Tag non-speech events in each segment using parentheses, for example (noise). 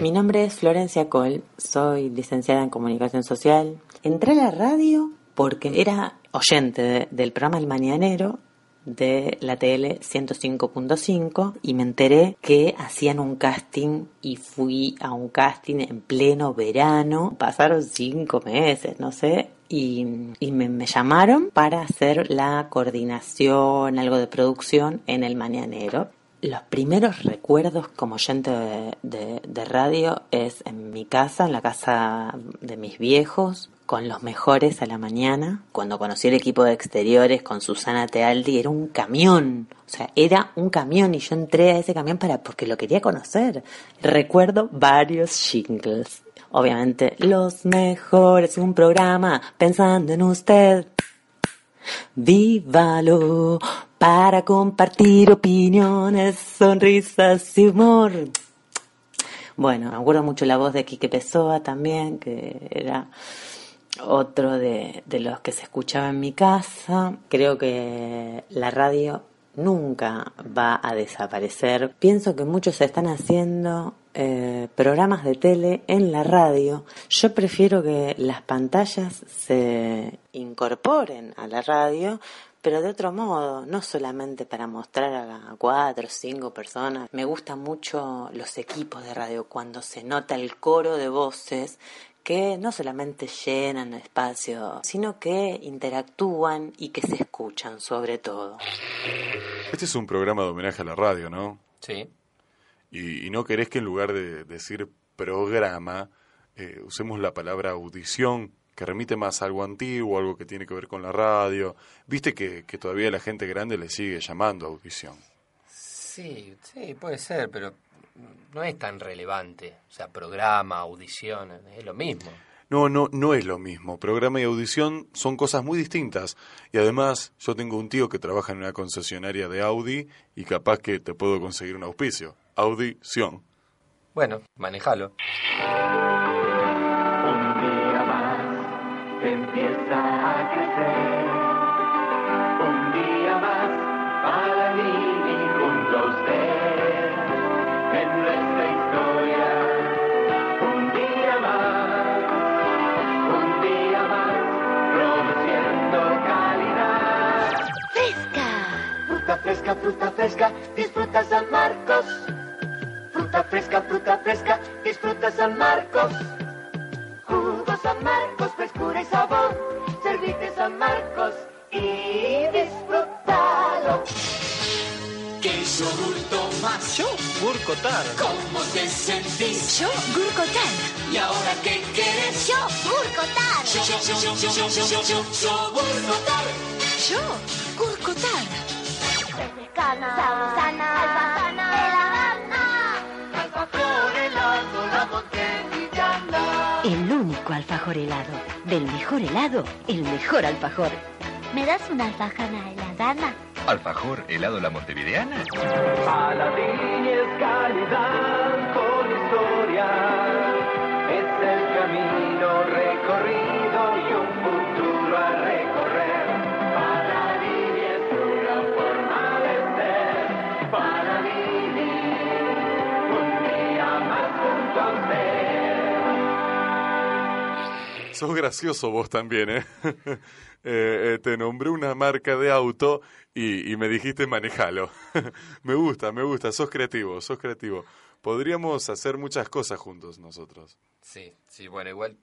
Mi nombre es Florencia Cole, soy licenciada en comunicación social. Entré a la radio porque era oyente del programa El Mañanero de la tele 105.5 y me enteré que hacían un casting y fui a un casting en pleno verano. Pasaron cinco meses, no sé, y, me, me, llamaron para hacer la coordinación, algo de producción en el Mañanero. Los primeros recuerdos como oyente de, de, radio es en mi casa, en la casa de mis viejos, con los mejores a la mañana. Cuando conocí el equipo de exteriores con Susana Tealdi, era un camión. O sea, era un camión y yo entré a ese camión para porque lo quería conocer. Recuerdo varios jingles. Obviamente, los mejores, un programa pensando en usted. Vívalo para compartir opiniones, sonrisas y humor. Bueno, me acuerdo mucho la voz de Quique Pessoa también, que era otro de, de los que se escuchaba en mi casa. Creo que la radio nunca va a desaparecer. Pienso que muchos están haciendo eh, programas de tele en la radio. Yo prefiero que las pantallas se incorporen a la radio, pero de otro modo, no solamente para mostrar a cuatro o cinco personas. Me gustan mucho los equipos de radio cuando se nota el coro de voces que no solamente llenan el espacio, sino que interactúan y que se escuchan sobre todo. Este es un programa de homenaje a la radio, ¿no? Sí. Y, no querés que en lugar de decir programa, eh, usemos la palabra audición, que remite más a algo antiguo, algo que tiene que ver con la radio. Viste que, que todavía la gente grande le sigue llamando audición. Sí, sí, puede ser, pero no es tan relevante. O sea, programa, audición, es lo mismo. No, no, no es lo mismo. Programa y audición son cosas muy distintas. Y además, yo tengo un tío que trabaja en una concesionaria de Audi y capaz que te puedo conseguir un auspicio. Audición. Bueno, manejalo. ¡Fresca! Fruta fresca, fruta fresca. Disfruta San Marcos. Fruta fresca, fruta fresca. Disfruta San Marcos. Jugo San Marcos, frescura y sabor. Servite San Marcos y disfrútalo. ¿Qué yogur tomas? Yo, Burkotar. ¿Cómo te sentís? Yo, Gurkotan. ¿Y ahora qué querés? Yo, Gurkotan. Yo, yo, yo, yo, yo, yo, yo, yo, yo. Yo, Gurkotan. Alfajana, de la gana. Alfajor helado, la montellana. El único alfajor helado. Del mejor helado, el mejor alfajor. ¿Me das una alfajana de la gana? Alfajor helado la montevideana. Paladín es calidad con historia. Sos gracioso vos también, ¿eh? (laughs) Eh, eh, te nombré una marca de auto y, y me dijiste manejalo. (laughs) me gusta, me gusta, sos creativo, sos creativo. Podríamos hacer muchas cosas juntos nosotros. Sí, sí, bueno, igual,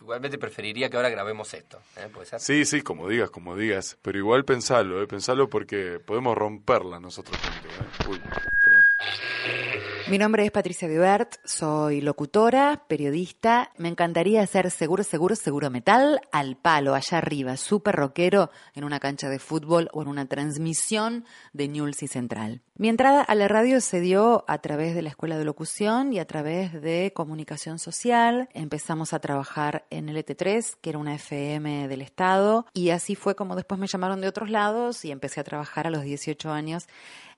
igualmente preferiría que ahora grabemos esto. ¿eh? ¿Puede ser? Sí, sí, como digas, como digas. Pero igual pensalo, ¿eh? Pensalo porque podemos romperla nosotros juntos. ¿eh? Uy, perdón. Mi nombre es Patricia Vivert, soy locutora, periodista. Me encantaría hacer seguro, seguro, seguro metal al palo, allá arriba, súper rockero, en una cancha de fútbol o en una transmisión de Newell's y Central. Mi entrada a la radio se dio a través de la escuela de locución y a través de comunicación social. Empezamos a trabajar en LT3, que era una FM del Estado, y así fue como después me llamaron de otros lados y empecé a trabajar a los 18 años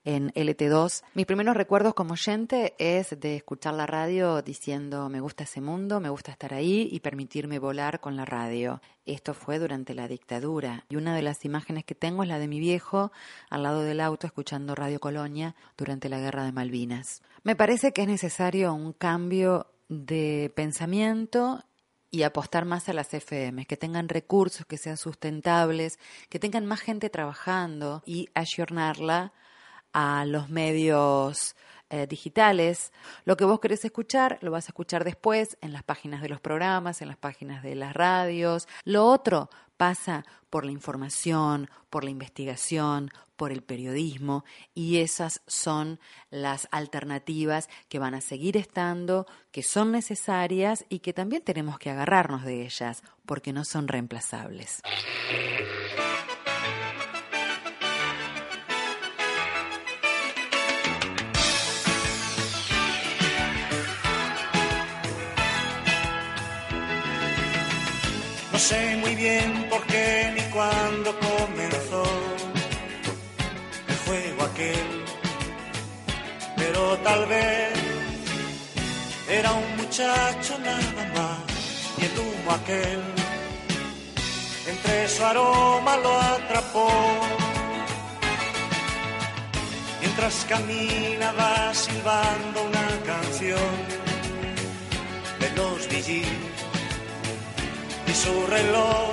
en LT2. Mis primeros recuerdos como oyente es de escuchar la radio diciendo me gusta ese mundo, me gusta estar ahí y permitirme volar con la radio. Esto fue durante la dictadura y una de las imágenes que tengo es la de mi viejo al lado del auto escuchando Radio Colonia Durante la Guerra de Malvinas. Me parece que es necesario un cambio de pensamiento y apostar más a las FM, que tengan recursos, que sean sustentables, que tengan más gente trabajando y ayornarla a los medios eh, digitales. Lo que vos querés escuchar, lo vas a escuchar después en las páginas de los programas, en las páginas de las radios. Lo otro pasa por la información, por la investigación, por el periodismo y esas son las alternativas que van a seguir estando, que son necesarias y que también tenemos que agarrarnos de ellas porque no son reemplazables. Tal vez era un muchacho nada más y el humo aquel entre su aroma lo atrapó. Mientras caminaba silbando una canción de los VG y su reloj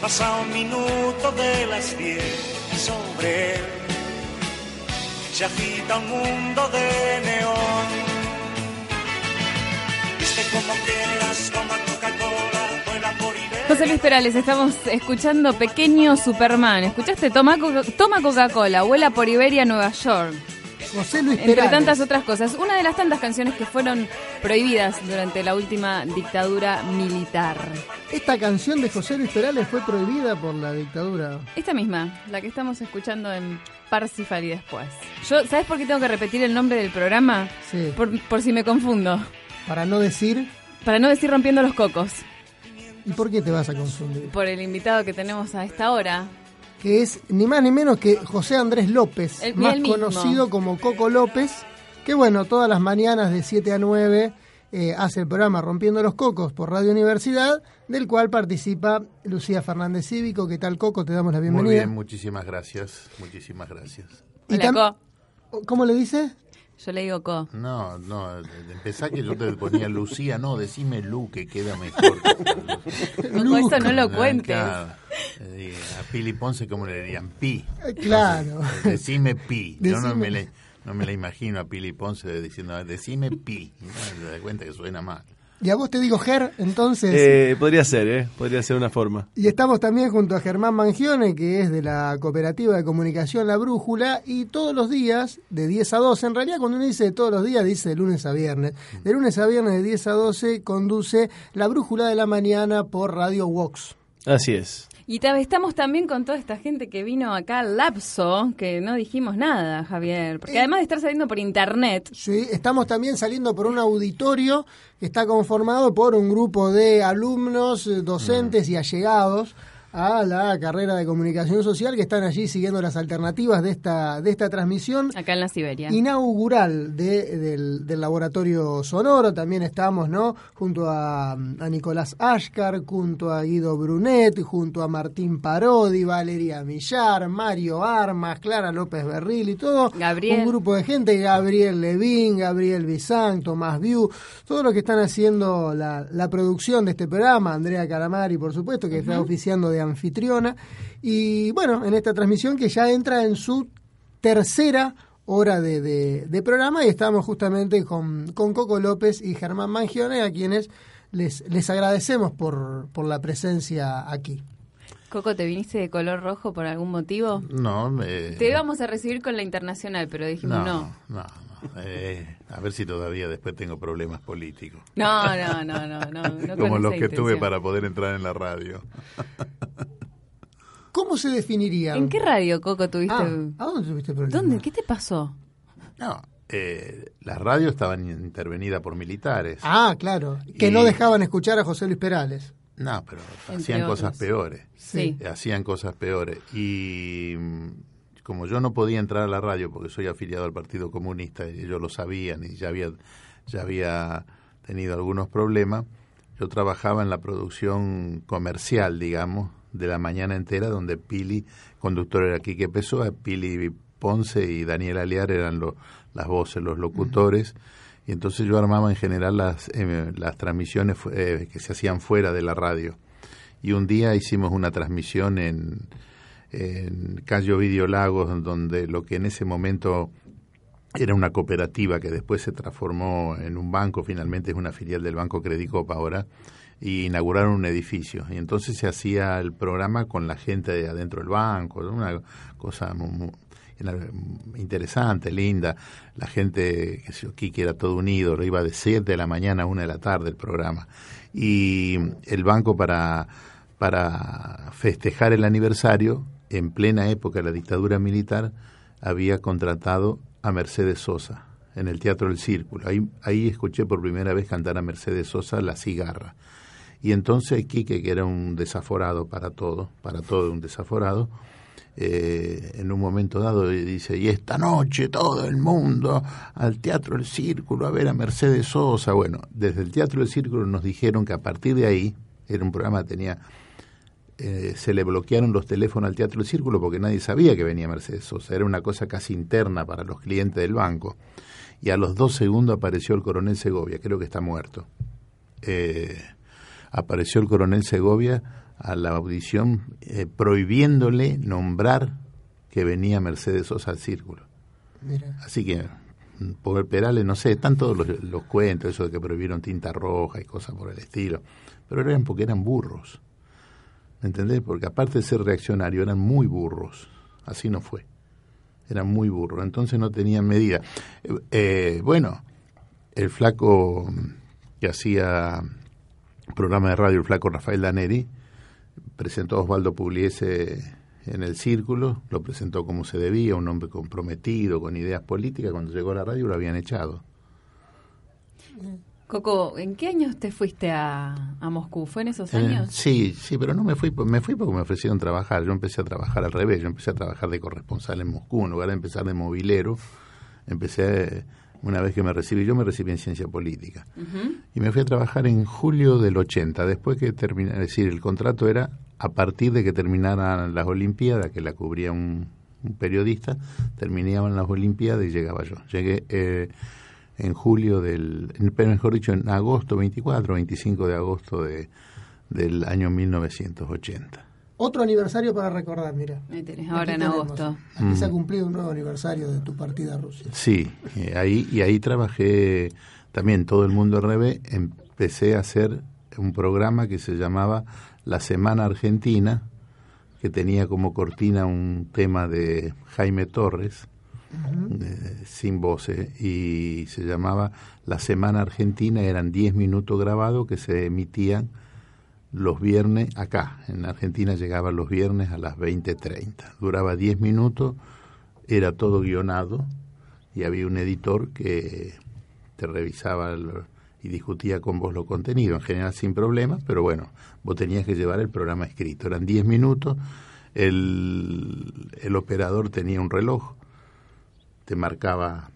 pasa un minuto de las diez y sobre él se agita un mundo de neón. Viste como quieras, toma Coca-Cola, vuela por Iberia. José Luis Perales, estamos escuchando Pequeño Superman. ¿Escuchaste? Toma, Coca- toma Coca-Cola, vuela por Iberia, Nueva York. José Luis Entre Perales. tantas otras cosas. Una de las tantas canciones que fueron prohibidas durante la última dictadura militar. Esta canción de José Luis Perales fue prohibida por la dictadura. Esta misma, la que estamos escuchando en Parsifal y después. Yo, ¿Sabes por qué tengo que repetir el nombre del programa? Sí. Por, por si me confundo. Para no decir. Para no decir rompiendo los cocos. ¿Y por qué te vas a confundir? Por el invitado que tenemos a esta hora. Que es ni más ni menos que José Andrés López, El- más conocido como Coco López, que bueno, todas las mañanas de 7 a 9 eh, hace el programa Rompiendo los Cocos por Radio Universidad, del cual participa Lucía Fernández Cívico. ¿Qué tal, Coco? Te damos la bienvenida. Muy bien, muchísimas gracias. Muchísimas gracias. Y Hola, Co. ¿Cómo le dice? Yo le digo Co. No, no, empezá que yo te ponía Lucía, no, decime Lu, que queda mejor. Coco, eso no lo cuentes. Claro. Eh, a Pili Ponce, ¿cómo le dirían? Pi. Eh, Claro. Decime Pi. Yo no me, le- no me la imagino a Pili Ponce diciendo, decime Pi. No se da cuenta que suena mal. Y a vos te digo Ger, entonces. Eh, podría ser, ¿eh? Podría ser una forma. Y estamos también junto a Germán Mangione, que es de la Cooperativa de Comunicación La Brújula, y todos los días, de 10 a 12, en realidad cuando uno dice todos los días, dice de lunes a viernes. De lunes a viernes, de 10 a 12, conduce La Brújula de la Mañana por Radio Vox. Así es. Y ta- estamos también con toda esta gente que vino acá al lapso, que no dijimos nada, Javier. Porque además de estar saliendo por internet, Sí, estamos también saliendo por un auditorio que está conformado por un grupo de alumnos, eh, docentes y allegados a la carrera de comunicación social que están allí siguiendo las alternativas de esta, de esta transmisión. acá en la Siberia. inaugural de- del, del laboratorio sonoro. También estamos, ¿no? Junto a, a Nicolás Ashkar, junto a Guido Brunet, junto a Martín Parodi, Valeria Millar, Mario Armas, Clara López Berril y todo. Gabriel. Un grupo de gente, Gabriel Levín, Gabriel Bizán, Tomás Viu, todos los que están haciendo la, la producción de este programa, Andrea Caramari, por supuesto, que está oficiando de anfitriona. Y bueno, en esta transmisión que ya entra en su tercera hora de, de- de programa y estamos justamente con, con Coco López y Germán Mangione, a quienes les, les agradecemos por, por la presencia aquí. Coco, ¿te viniste de color rojo por algún motivo? No, eh, Te íbamos a recibir con la internacional, pero dijimos no. no, no. Eh, a ver si todavía después tengo problemas políticos. No, no, no, no, no. (laughs) Como los que tuve para poder entrar en la radio. (laughs) ¿Cómo se definirían? ¿En qué radio, Coco, tuviste? Ah, ¿A dónde tuviste problemas? ¿Dónde? ¿Qué te pasó? No, eh, las radios estaban intervenidas por militares. Ah, claro, que Y- no dejaban escuchar a José Luis Perales. No, pero Entre hacían cosas peores. Sí. Hacían cosas peores. Y mm, como yo no podía entrar a la radio porque soy afiliado al Partido Comunista y ellos lo sabían y ya había, ya había tenido algunos problemas, yo trabajaba en la producción comercial, digamos, de la mañana entera, donde Pili, conductor era Quique Pessoa, Pili Ponce y Daniel Aliar eran lo- las voces, los locutores, y entonces yo armaba en general las, eh, las transmisiones eh, que se hacían fuera de la radio. Y un día hicimos una transmisión en, en Cayo Video Lagos, donde lo que en ese momento era una cooperativa que después se transformó en un banco, finalmente es una filial del Banco Credicopa ahora, y inauguraron un edificio. Y entonces se hacía el programa con la gente de adentro del banco, una cosa mu- mu- era interesante, linda. La gente, que yo, Kiki era todo unido, iba de 7 de la mañana a 1 de la tarde el programa. Y el banco para, para festejar el aniversario, en plena época de la dictadura militar, había contratado a Mercedes Sosa en el Teatro del Círculo. Ahí, ahí escuché por primera vez cantar a Mercedes Sosa La Cigarra. Y entonces Quique, que era un desaforado para todo, para todo un desaforado, eh, en un momento dado dice, y esta noche todo el mundo al Teatro del Círculo a ver a Mercedes Sosa. Bueno, desde el Teatro del Círculo nos dijeron que a partir de ahí, era un programa que tenía eh, se le bloquearon los teléfonos al Teatro del Círculo porque nadie sabía que venía Mercedes Sosa. Era una cosa casi interna para los clientes del banco. Y a los dos segundos apareció el coronel Segovia, creo que está muerto. Eh, apareció el coronel Segovia a la audición eh, prohibiéndole nombrar que venía Mercedes Sosa al Círculo. Mira. Así que, mm, por Perales, no sé, están todos los, los cuentos, eso de que prohibieron tinta roja y cosas por el estilo. Pero eran porque eran burros. ¿Me entendés? Porque aparte de ser reaccionario, eran muy burros. Así no fue. Eran muy burros. Entonces no tenían medida. Eh, eh, bueno, el flaco mm, que hacía programa de radio, el flaco Rafael Daneri, presentó a Osvaldo Pugliese en el círculo, lo presentó como se debía, un hombre comprometido, con ideas políticas. Cuando llegó a la radio lo habían echado. Coco, ¿en qué años te fuiste a, a Moscú? ¿Fue en esos Eh, años? sí, sí, pero no me fui, me fui porque me ofrecieron trabajar. Yo empecé a trabajar al revés, yo empecé a trabajar de corresponsal en Moscú, en lugar de empezar de movilero, empecé, una vez que me recibí, yo me recibí en ciencia política. Y me fui a trabajar en julio del 80, después que terminé, es decir, el contrato era a partir de que terminaran las Olimpiadas, que la cubría un, un periodista, terminaban las Olimpiadas y llegaba yo. Llegué eh, en julio del, en- pero mejor dicho, en agosto 24, 25 de agosto de, del año 1980. Otro aniversario para recordar, mira. Tenés, ahora en tenemos. agosto. Aquí se ha Mm. cumplido un nuevo aniversario de tu partida a Rusia. Sí, eh, ahí, y ahí trabajé también todo el mundo al revés. Empecé a hacer un programa que se llamaba La Semana Argentina, que tenía como cortina un tema de Jaime Torres, eh, sin voces, y se llamaba La Semana Argentina, eran 10 minutos grabados que se emitían los viernes acá. En Argentina llegaban los viernes a las 20.30. Duraba 10 minutos, era todo guionado y había un editor que te revisaba el- y discutía con vos los contenidos, en general sin problemas, pero bueno, vos tenías que llevar el programa escrito. Eran 10 minutos, el, el operador tenía un reloj, te marcaba,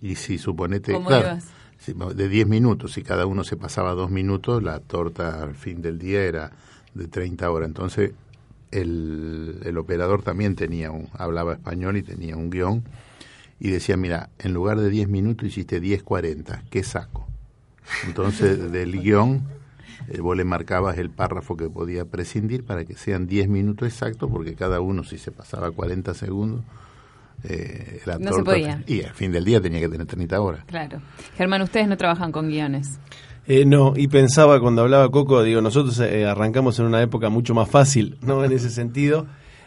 y si suponete, ¿Cómo claro, ibas? si- de 10 minutos, si cada uno se pasaba dos minutos, la torta al fin del día era de 30 horas. Entonces, el, el operador también tenía un, hablaba español y tenía un guion y decía, mira, en lugar de 10 minutos hiciste 10.40, ¿qué saco? Entonces, (laughs) del guion, eh, vos le marcabas el párrafo que podía prescindir para que sean 10 minutos exactos, porque cada uno, si se pasaba 40 segundos, eh, la No se podía. Y al fin del día tenía que tener 30 horas. Claro. Germán, ustedes no trabajan con guiones. Eh, no, y pensaba cuando hablaba Coco, digo, nosotros eh, arrancamos en una época mucho más fácil, (laughs) ¿no? En ese sentido,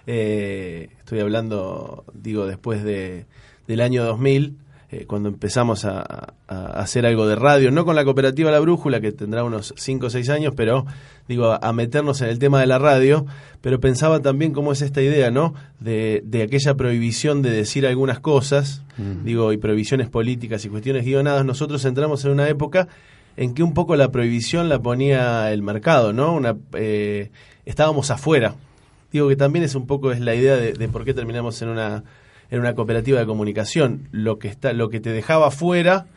Eh, estoy hablando, digo, después de, del año 2000, eh, cuando empezamos a, a- a hacer algo de radio, no con la cooperativa La Brújula, que tendrá unos 5 o 6 años, pero digo, a, a meternos en el tema de la radio, pero pensaba también cómo es esta idea, ¿no? De, de aquella prohibición de decir algunas cosas, digo, y prohibiciones políticas y cuestiones guionadas, nosotros entramos en una época en que un poco la prohibición la ponía el mercado, ¿no? Una, eh, estábamos afuera. Digo que también es un poco es la idea de, de por qué terminamos en una en una cooperativa de comunicación. Lo que está, lo que te dejaba afuera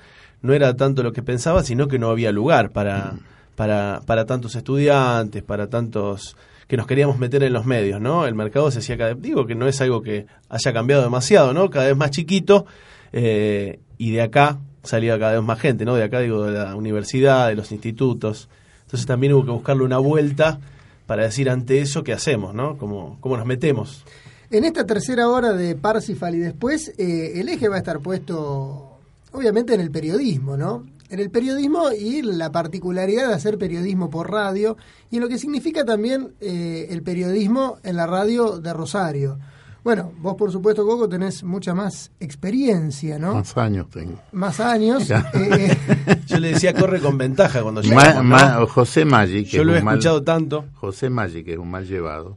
no era tanto lo que pensabas, sino que no había lugar para, para, para tantos estudiantes, para tantos que nos queríamos meter en los medios, ¿no? El mercado se hacía cada vez, digo que no es algo que haya cambiado demasiado, ¿no? Cada vez más chiquito eh, y de acá salía cada vez más gente, ¿no? De acá digo de la universidad, de los institutos. Entonces también hubo que buscarle una vuelta para decir ante eso qué hacemos, ¿no? ¿Cómo, cómo nos metemos? En esta tercera hora de Parsifal y después, eh, el eje va a estar puesto, obviamente, en el periodismo, ¿no? En el periodismo y la particularidad de hacer periodismo por radio y en lo que significa también eh, el periodismo en la radio de Rosario. Bueno, vos por supuesto, Coco, tenés mucha más experiencia, ¿no? Más años tengo. Más años. Ya. eh, (laughs) Yo le decía corre con ventaja cuando llegamos, ma- ¿no? José Maggi, que Yo es lo he un mal- escuchado tanto. José Maggi, que es un mal llevado,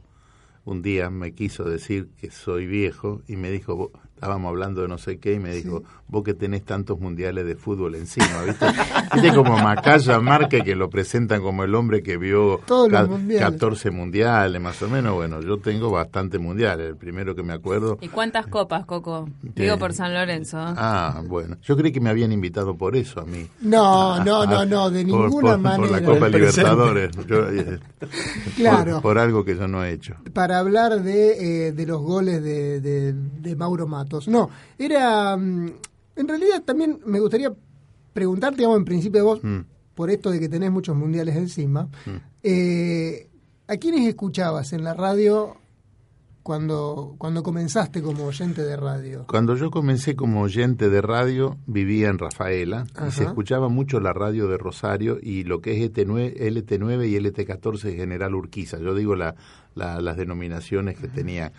un día me quiso decir que soy viejo y me dijo, vos- estábamos hablando de no sé qué, y me dijo, vos que tenés tantos mundiales de fútbol encima, ¿viste? Viste como Macaya Márquez que lo presentan como el hombre que vio Todos los ca- mundiales. 14 mundiales, más o menos. Bueno, yo tengo bastantes mundiales. El primero que me acuerdo ¿Y cuántas copas, Coco? Sí. Digo por San Lorenzo. Ah, bueno. Yo creí que me habían invitado por eso a mí. No, no, no, no, (laughs) de Por- ninguna por, manera. Por la Copa. Libertadores. Yo, eh, Claro. Por, por algo que yo no he hecho. para hablar de, eh, de los goles de, de- de Mauro No, era... mm, En realidad también me gustaría preguntarte, digamos, en principio vos, Mm. por esto de que tenés muchos mundiales encima, eh, ¿a quiénes escuchabas en la radio cuando, cuando comenzaste como oyente de radio? Cuando yo comencé como oyente de radio, vivía en Rafaela y se escuchaba mucho la radio de Rosario y lo que es E ET9, LT9 y LT14 de General Urquiza. Yo digo la- la- las denominaciones que tenía.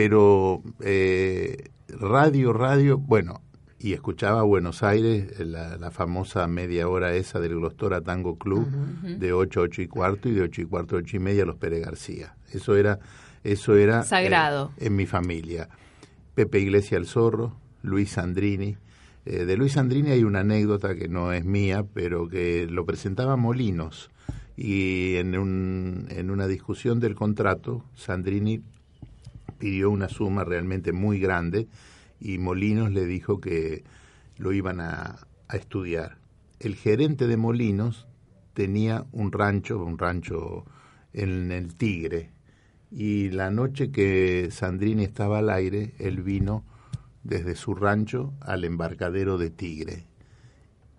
Pero eh, radio, radio, bueno, y escuchaba Buenos Aires, eh, la, la famosa media hora esa del Glostora Tango Club, de 8 a 8 y cuarto y de 8 y cuarto a 8 y media los Pérez García. Eso era, eso era Sagrado. eh, en mi familia. Pepe Iglesia el Zorro, Luis Sandrini. Eh, de Luis Sandrini hay una anécdota que no es mía, pero que lo presentaba Molinos. Y en, un, en una discusión del contrato, Sandrini pidió una suma realmente muy grande y Molinos le dijo que lo iban a, a estudiar. El gerente de Molinos tenía un rancho, un rancho en el Tigre, y la noche que Sandrini estaba al aire, él vino desde su rancho al embarcadero de Tigre.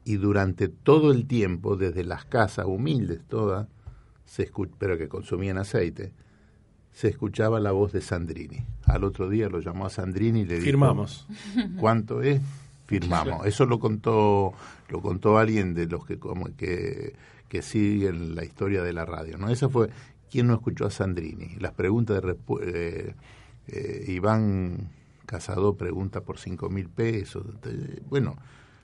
Y durante todo el tiempo, desde las casas humildes todas, se escu- pero que consumían aceite, se escuchaba la voz de Sandrini. Al otro día lo llamó a Sandrini y le dijo, Firmamos. (laughs) ¿Cuánto es? Firmamos. Eso lo contó lo contó alguien de los que como que que siguen la historia de la radio, ¿no? Esa fue quién no escuchó a Sandrini. Las preguntas de eh, eh, Iván Casado pregunta por cinco mil pesos. Bueno,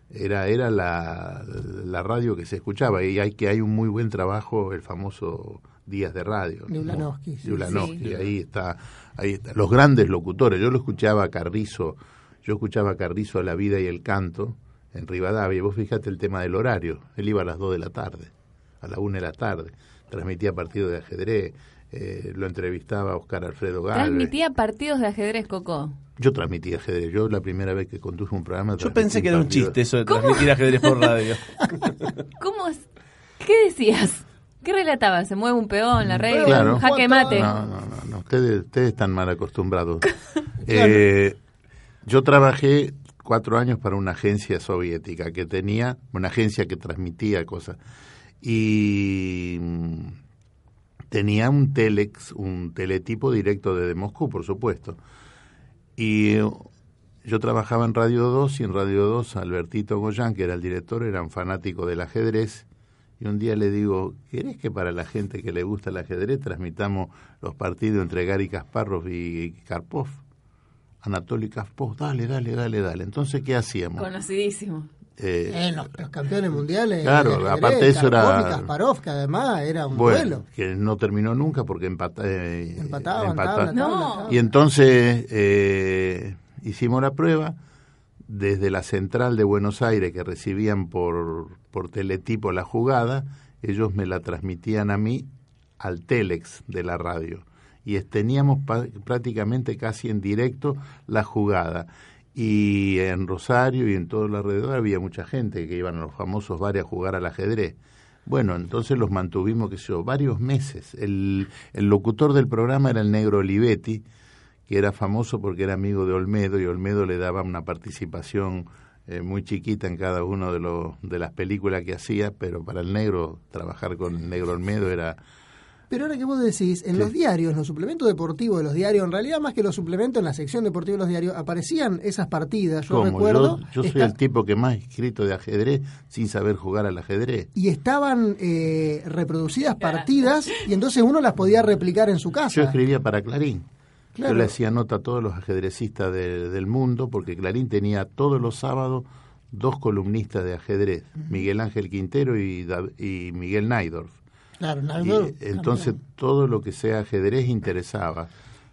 era era la, la radio que se escuchaba y hay que hay un muy buen trabajo el famoso Días de Radio. De ¿no? Ulanowski, sí. De Ulanowski, Sí. ahí está, ahí está. Los grandes locutores, yo lo escuchaba a Carrizo, yo escuchaba a Carrizo a La Vida y el Canto en Rivadavia, vos fíjate el tema del horario, él iba a las 2 de la tarde, a la 1 de la tarde, transmitía partidos de ajedrez, eh, lo entrevistaba a Oscar Alfredo Galvez. Transmitía partidos de ajedrez, Coco. Yo transmitía ajedrez, yo la primera vez que conduje un programa... Yo transmití pensé que era un partido. chiste eso de transmitir ajedrez por radio. (laughs) ¿Cómo? es? ¿Qué decías? ¿Qué relatabas? ¿Se mueve un peón, la regla? Claro. ¿Jaque mate? No, no, no, no, Ustedes, ustedes están mal acostumbrados. (laughs) Eh, yo trabajé cuatro años para una agencia soviética que tenía, una agencia que transmitía cosas. Y mm, tenía un telex, un teletipo directo desde Moscú, por supuesto. Y eh, yo trabajaba en Radio 2 y en Radio 2 Albertito Goyán, que era el director, era un fanático del ajedrez. Y un día le digo, ¿querés que para la gente que le gusta el ajedrez transmitamos los partidos entre Gary Kasparov y Karpov? Anatoly Kasparov, dale, dale, dale, dale. Entonces, ¿qué hacíamos? Conocidísimo. Eh, Eh, los, los campeones mundiales. Claro, ajedrez, aparte de eso era- y Kasparov, que además era un bueno, duelo. que no terminó nunca porque empata, eh, Empataban, empata- tabla, tabla, No. Y entonces eh, hicimos la prueba desde la central de Buenos Aires que recibían por, por teletipo la jugada, ellos me la transmitían a mí al telex de la radio. Y teníamos prácticamente casi en directo la jugada. Y en Rosario y en todo el alrededor había mucha gente que iban a los famosos bares a jugar al ajedrez. Bueno, entonces los mantuvimos, que sé yo, varios meses. El, el locutor del programa era el negro Olivetti, que era famoso porque era amigo de Olmedo y Olmedo le daba una participación eh, muy chiquita en cada uno de, los, de las películas que hacía, pero para el negro trabajar con el negro Olmedo era... Pero ahora que vos decís, en los diarios, los suplementos deportivos de los diarios, en realidad más que los suplementos en la sección deportiva de los diarios, aparecían esas partidas, yo ¿Cómo? recuerdo. Yo, yo soy está- el tipo que más escrito de ajedrez sin saber jugar al ajedrez. Y estaban eh, reproducidas partidas y entonces uno las podía replicar en su casa. Yo escribía para Clarín. Claro. Yo le hacía nota a todos los ajedrecistas de- del mundo, porque Clarín tenía todos los sábados dos columnistas de ajedrez, Miguel Ángel Quintero y, Miguel Naidorf. Claro, Y, Naidorf, entonces todo lo que sea ajedrez interesaba.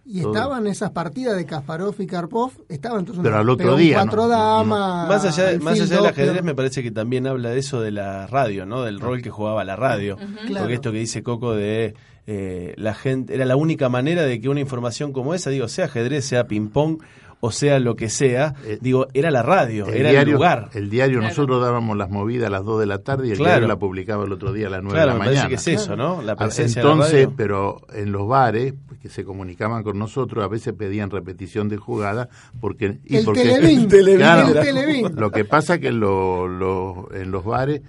Y Todo- estaban esas partidas de Kasparov y Karpov, estaban entonces Pero al otro día, cuatro ¿no? damas, Más allá, más allá del ajedrez, me parece que también habla de eso de la radio, ¿no? Del rol que jugaba la radio. Claro. Porque esto que dice Coco de eh, la gente, era la única manera de que una información como esa, digo, sea ajedrez, sea ping-pong o sea lo que sea, digo, era la radio, era el lugar. El diario, nosotros dábamos las movidas a las 2 de la tarde y el Claro. diario la publicaba el otro día a las 9 Claro, de la me parece mañana. que es eso, ¿no? La Ah, presencia de la Entonces, radio. pero en los bares, que se comunicaban con nosotros, a veces pedían repetición de jugada porque... y El porque, Televín, (laughs) Televín, el Televín. Lo que pasa que lo- lo- en los bares,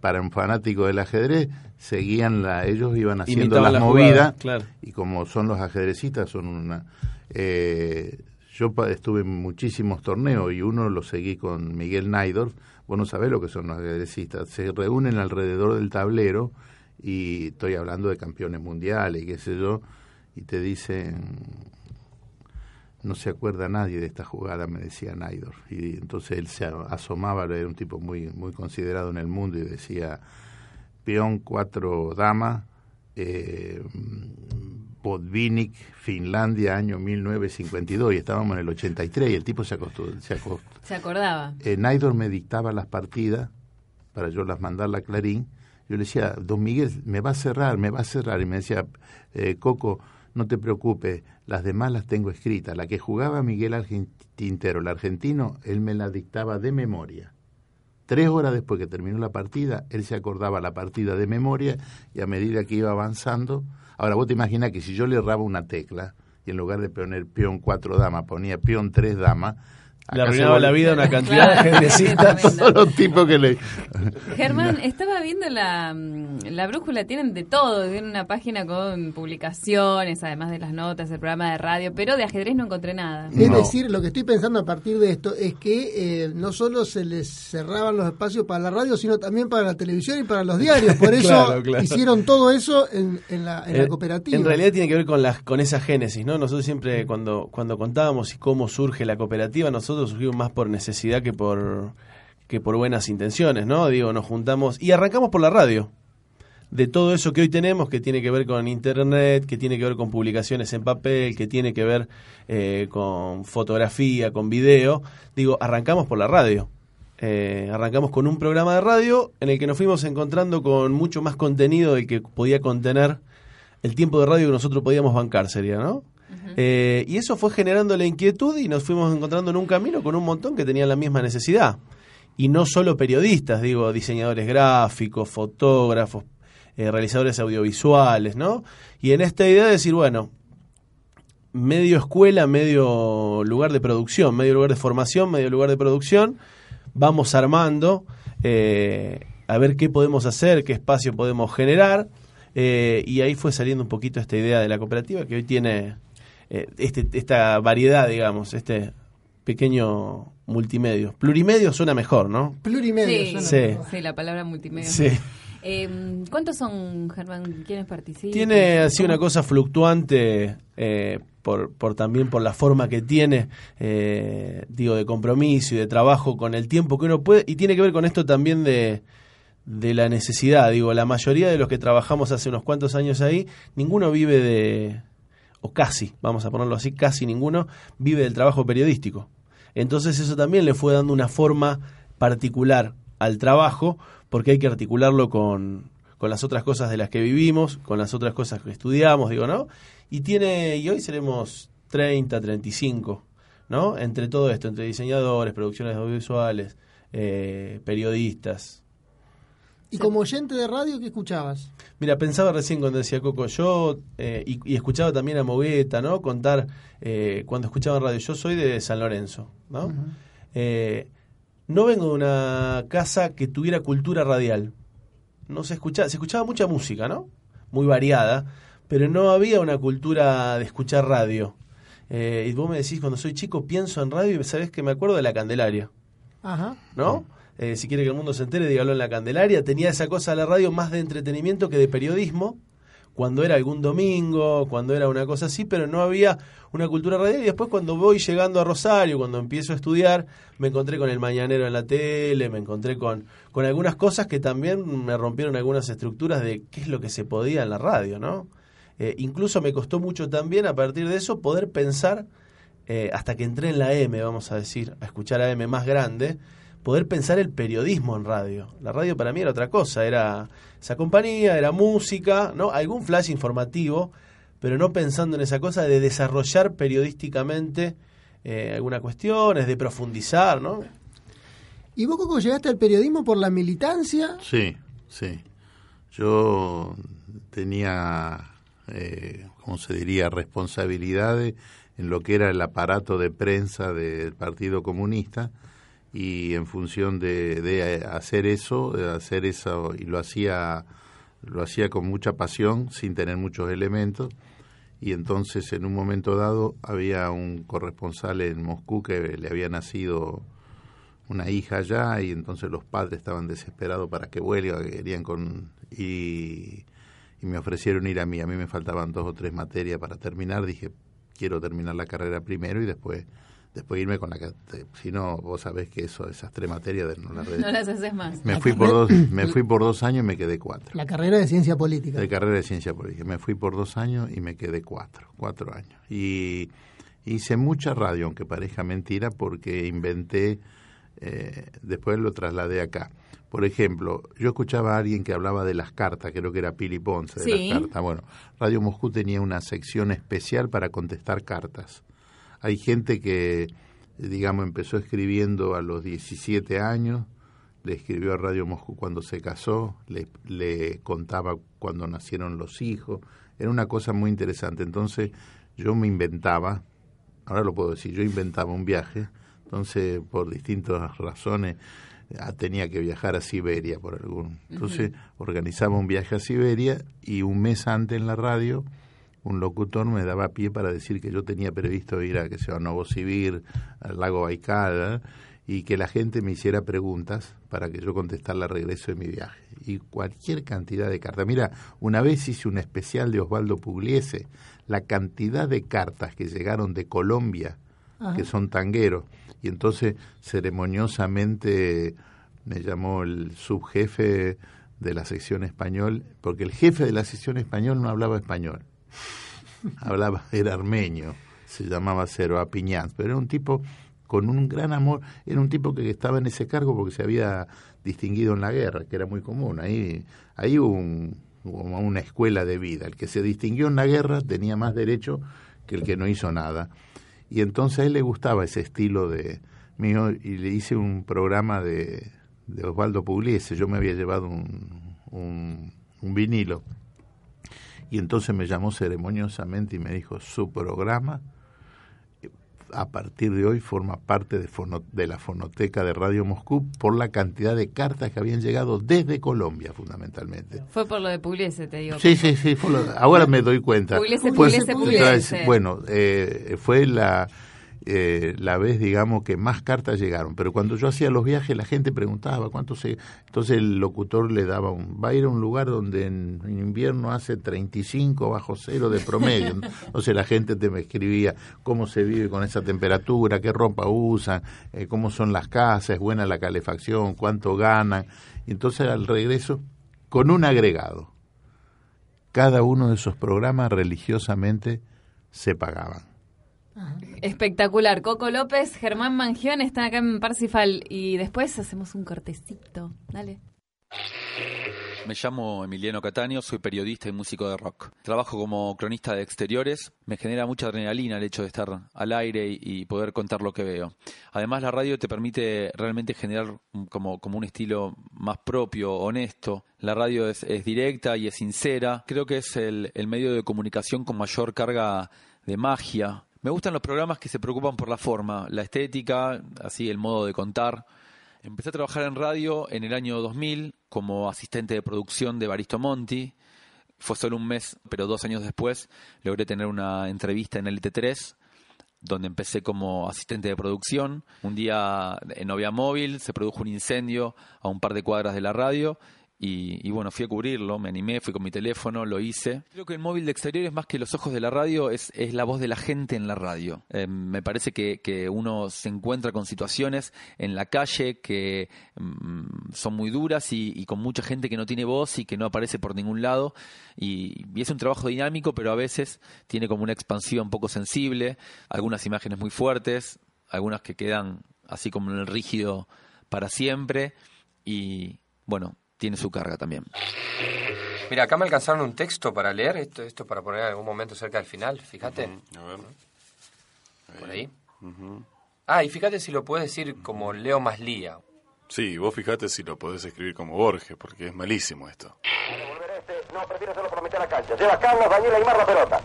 para un fanático del ajedrez, seguían la, ellos iban haciendo las la movidas claro. y como son los ajedrecistas, son una... eh, yo estuve en muchísimos torneos y uno lo seguí con Miguel Naidorf. Vos no sabés lo que son los ajedrecistas. Se reúnen alrededor del tablero y estoy hablando de campeones mundiales y qué sé yo, y te dicen, no se acuerda nadie de esta jugada, me decía Naidorf. Y entonces él se asomaba, era un tipo muy, muy considerado en el mundo y decía, peón cuatro damas, eh, Finlandia, año 1952, y estábamos en el 83, y el tipo se acostó. Se acostó. Se acordaba. Eh, Naidor me dictaba las partidas para yo las mandarla a Clarín. Yo le decía, don Miguel, me va a cerrar, me va a cerrar. Y me decía, eh, Coco, no te preocupes, las demás las tengo escritas. La que jugaba Miguel Argen- Tintero, el argentino, él me la dictaba de memoria. Tres horas después que terminó la partida, él se acordaba la partida de memoria y a medida que iba avanzando. Ahora, vos te imaginas que si yo le erraba una tecla y en lugar de poner peón cuatro damas ponía peón tres damas. Le arruinaba la vida a una cantidad de Claro, (laughs) tremendo. Son los tipos que le. Germán, estaba viendo la, la brújula, tienen de todo, tienen una página con publicaciones, además de las notas, el programa de radio, pero de ajedrez no encontré nada. Es decir, lo que estoy pensando a partir de esto es que eh, no solo se les cerraban los espacios para la radio, sino también para la televisión y para los diarios. Por (laughs) eso Claro, claro. hicieron todo eso en, en la, en la Eh, cooperativa. En realidad tiene que ver con las con esa génesis, ¿no? Nosotros siempre cuando cuando contábamos y cómo surge la cooperativa, nosotros surgimos más por necesidad que por que por buenas intenciones, ¿no? Digo, nos juntamos y arrancamos por la radio. De todo eso que hoy tenemos, que tiene que ver con internet, que tiene que ver con publicaciones en papel, que tiene que ver eh, con fotografía, con video, digo, arrancamos por la radio. Eh, arrancamos con un programa de radio en el que nos fuimos encontrando con mucho más contenido del que podía contener el tiempo de radio que nosotros podíamos bancar, sería, ¿no? Eh, y eso fue generando la inquietud y nos fuimos encontrando en un camino con un montón que tenían la misma necesidad. Y no solo periodistas, digo, diseñadores gráficos, fotógrafos, eh, realizadores audiovisuales, ¿no? Y en esta idea de decir, bueno, medio escuela, medio lugar de producción, medio lugar de formación, medio lugar de producción, vamos armando eh, a ver qué podemos hacer, qué espacio podemos generar, eh, y ahí fue saliendo un poquito esta idea de la cooperativa que hoy tiene eh, este, esta variedad, digamos, este pequeño multimedio. Plurimedio suena mejor, ¿no? Plurimedio. Sí, suena Sí. mejor. sí, la palabra multimedia. Sí. Eh, ¿Cuántos son, Germán? ¿Quiénes participan? Tiene así una cosa fluctuante eh, por, por también por la forma que tiene, eh, digo, de compromiso y de trabajo con el tiempo que uno puede, y tiene que ver con esto también de, de la necesidad. Digo, la mayoría de los que trabajamos hace unos cuantos años ahí, ninguno vive de, o casi, vamos a ponerlo así, casi ninguno vive del trabajo periodístico. Entonces eso también le fue dando una forma particular al trabajo, porque hay que articularlo con, con las otras cosas de las que vivimos, con las otras cosas que estudiamos, digo, ¿no? Y tiene, y hoy seremos 30, 35, ¿no? Entre todo esto, entre diseñadores, producciones audiovisuales, eh, periodistas. ¿Y como oyente de radio qué escuchabas? Mira, pensaba recién cuando decía Coco, yo, eh, y, y escuchaba también a Mogueta, ¿no? Contar, eh, cuando escuchaba radio, yo soy de San Lorenzo, ¿no? Eh, no vengo de una casa que tuviera cultura radial. No se escuchaba, se escuchaba mucha música, ¿no? Muy variada, pero no había una cultura de escuchar radio. Eh, y vos me decís, cuando soy chico pienso en radio y sabés que me acuerdo de la Candelaria, Ajá. ¿no? Eh, si quiere que el mundo se entere, dígalo en la Candelaria. Tenía esa cosa de la radio más de entretenimiento que de periodismo, cuando era algún domingo, cuando era una cosa así, pero no había una cultura radial. Y después cuando voy llegando a Rosario, cuando empiezo a estudiar, me encontré con el mañanero en la tele, me encontré con, con algunas cosas que también me rompieron algunas estructuras de qué es lo que se podía en la radio, ¿no? Eh, incluso me costó mucho también a partir de eso poder pensar, eh, hasta que entré en la M, vamos a decir, a escuchar a M más grande, poder pensar el periodismo en radio. La radio para mí era otra cosa, era esa compañía, era música, ¿no? Algún flash informativo, pero no pensando en esa cosa de desarrollar periodísticamente eh, algunas cuestiones, de profundizar, ¿no? ¿Y vos, Coco, llegaste al periodismo por la militancia? Sí, sí. Yo tenía, eh, ¿cómo se diría?, responsabilidades en lo que era el aparato de prensa del Partido Comunista y en función de, de hacer eso, de hacer eso y lo hacía lo hacía con mucha pasión, sin tener muchos elementos. Y entonces en un momento dado había un corresponsal en Moscú que le había nacido una hija allá y entonces los padres estaban desesperados para que vuelva, que querían con y, y me ofrecieron ir a mí, a mí me faltaban dos o tres materias para terminar, dije quiero terminar la carrera primero y después después irme con la que si no vos sabés que eso esas tres materias no las no las haces más me fui por dos me fui por dos años y me quedé cuatro la carrera de ciencia política de carrera de ciencia política me fui por dos años y me quedé cuatro cuatro años y hice mucha radio aunque parezca mentira porque inventé eh, después lo trasladé acá por ejemplo, yo escuchaba a alguien que hablaba de las cartas, creo que era Pili Ponce, de Sí. las cartas. Bueno, Radio Moscú tenía una sección especial para contestar cartas. Hay gente que, digamos, empezó escribiendo a los 17 años, le escribió a Radio Moscú cuando se casó, le, le contaba cuando nacieron los hijos. Era una cosa muy interesante. Entonces yo me inventaba, ahora lo puedo decir, yo inventaba un viaje. Entonces, por distintas razones, ah, tenía que viajar a Siberia por algún. Entonces, organizaba un viaje a Siberia y un mes antes en la radio un locutor me daba pie para decir que yo tenía previsto ir a que sea a Novosibir, al lago Baikal, ¿eh? y que la gente me hiciera preguntas para que yo contestara al regreso de mi viaje. Y cualquier cantidad de cartas. Mira, una vez hice un especial de Osvaldo Pugliese, la cantidad de cartas que llegaron de Colombia, Ajá. que son tangueros, y entonces ceremoniosamente me llamó el subjefe de la sección español, porque el jefe de la sección español no hablaba español, hablaba, era armenio, se llamaba Cero Apiñán, pero era un tipo con un gran amor, era un tipo que estaba en ese cargo porque se había distinguido en la guerra, que era muy común, ahí, ahí hubo un, una escuela de vida, el que se distinguió en la guerra tenía más derecho que el que no hizo nada, y entonces a él le gustaba ese estilo de mío y le hice un programa de, de Osvaldo Pugliese, yo me había llevado un, un, un vinilo y entonces me llamó ceremoniosamente y me dijo, su programa a partir de hoy forma parte de, fono, de la fonoteca de Radio Moscú por la cantidad de cartas que habían llegado desde Colombia fundamentalmente. Fue por lo de Pugliese, te digo. Sí, sí, sí, fue lo- ahora me doy cuenta. Pugliese, Pues, Pugliese, entonces, Pugliese. Bueno, eh, fue la, eh, la vez, digamos, que más cartas llegaron. Pero cuando yo hacía los viajes, la gente preguntaba cuánto se... Entonces el locutor le daba un... Va a ir a un lugar donde en, invierno hace 35 bajo cero de promedio. (laughs) Entonces la gente te me escribía cómo se vive con esa temperatura, qué ropa usan, eh, cómo son las casas, es buena la calefacción, cuánto ganan. Y entonces al regreso, con un agregado, cada uno de esos programas religiosamente se pagaban. Espectacular. Coco López, Germán Mangión están acá en Parsifal y después hacemos un cortecito. Dale. Me llamo Emiliano Cataño, soy periodista y músico de rock. Trabajo como cronista de exteriores. Me genera mucha adrenalina el hecho de estar al aire y, poder contar lo que veo. Además, la radio te permite realmente generar como, como un estilo más propio, honesto. La radio es, es directa y es sincera. Creo que es el, el medio de comunicación con mayor carga de magia. Me gustan los programas que se preocupan por la forma, la estética, así el modo de contar. Empecé a trabajar en radio en el año 2000 como asistente de producción de Baristo Monti. Fue solo un mes, pero dos años después logré tener una entrevista en el LT3, donde empecé como asistente de producción. Un día en Novia Móvil se produjo un incendio a un par de cuadras de la radio y, bueno, fui a cubrirlo, me animé, fui con mi teléfono, lo hice. Creo que el móvil de exteriores, más que los ojos de la radio, es, es la voz de la gente en la radio. Eh, me parece que, que uno se encuentra con situaciones en la calle que mm, son muy duras y, y con mucha gente que no tiene voz y que no aparece por ningún lado. Y, y es un trabajo dinámico, pero a veces tiene como una expansión poco sensible, algunas imágenes muy fuertes, algunas que quedan así como en el rígido para siempre. Y bueno, tiene su carga también. Mira, acá me alcanzaron un texto para leer, esto, esto para poner en algún momento cerca del final, fíjate. A ver. Por ahí. Ah, y fíjate si lo puedes decir como Leo Maslía. Sí, vos fijate si lo podés escribir como Borges, porque es malísimo esto. No, prefiere solo por mitad de la cancha. Lleva Carlos Daniel Aymar la pelota.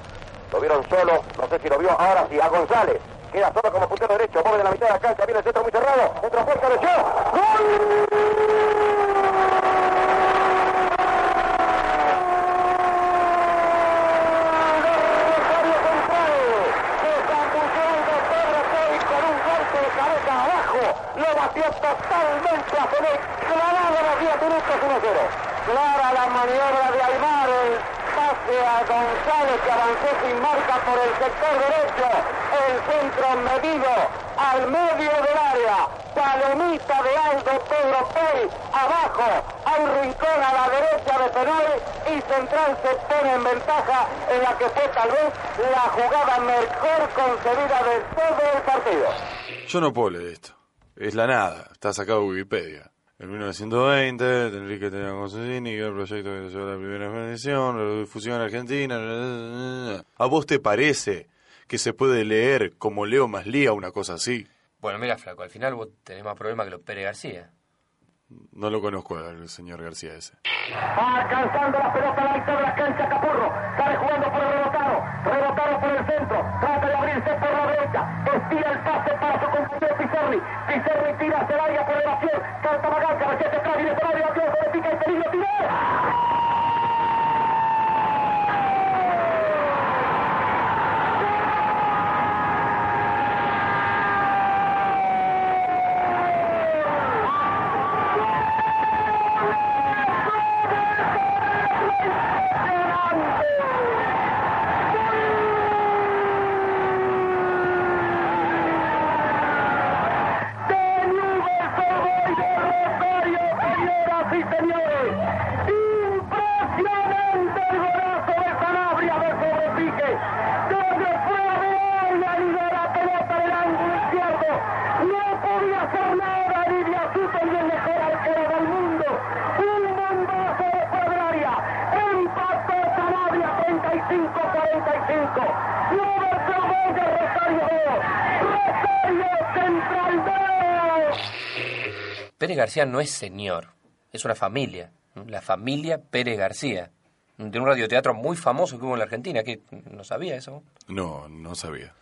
Lo vieron solo, no sé si lo vio. Ahora sí, a González. Queda solo como puntero derecho. Mueve de la mitad de la cancha. Viene el centro muy cerrado. Centro fuerte de con un golpe de cabeza abajo. Lo batió totalmente a Pelé. Clavado a los 10 minutos 1-0. Clara la maniobra de Aymar. El pase a González que avanzó sin marca por el sector derecho. El centro medido al medio del área. Palomita de Aldo Pedro Pei. Abajo hay rincón a la derecha de penal y Central se pone en ventaja en la que fue tal vez la jugada mejor concebida de todo el partido. Yo no puedo leer esto. Es la nada. Está sacado Wikipedia. En 1920, Enrique tenía Consensini, el proyecto que llevó a la primera expedición, la difusión argentina. ¿A vos te parece que se puede leer como Leo Maslía una cosa así? Bueno, mira, Flaco, al final vos tenés más problemas que los Pérez García. No lo conozco al señor García ese. Alcanzando la pelota a la mitad de la cancha, Capurro. Sale jugando por Pizarri. Pizarri tira hacia el área por elevación. Salta Magán, cabecea atrás, viene por área. Pérez García no es señor, es una familia. ¿no? La familia Pérez García. De un radioteatro muy famoso que hubo en la Argentina. que ¿No sabía eso? No, no sabía.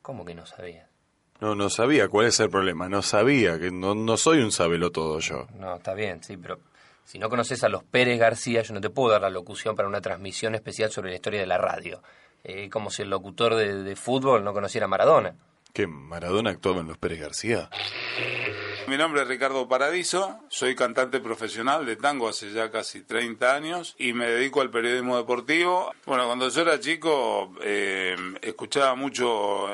¿Cómo que no sabía? No, no sabía cuál es el problema. No sabía que no, no soy un sabelo todo yo. No, está bien, sí, pero si no conoces a los Pérez García, yo no te puedo dar la locución para una transmisión especial sobre la historia de la radio. Eh, como si el locutor de, de fútbol no conociera a Maradona. ¿Que Maradona actuaba en los Pérez García? Mi nombre es Ricardo Paradiso, soy cantante profesional de tango hace ya casi 30 años y me dedico al periodismo deportivo. Bueno, cuando yo era chico eh, escuchaba mucho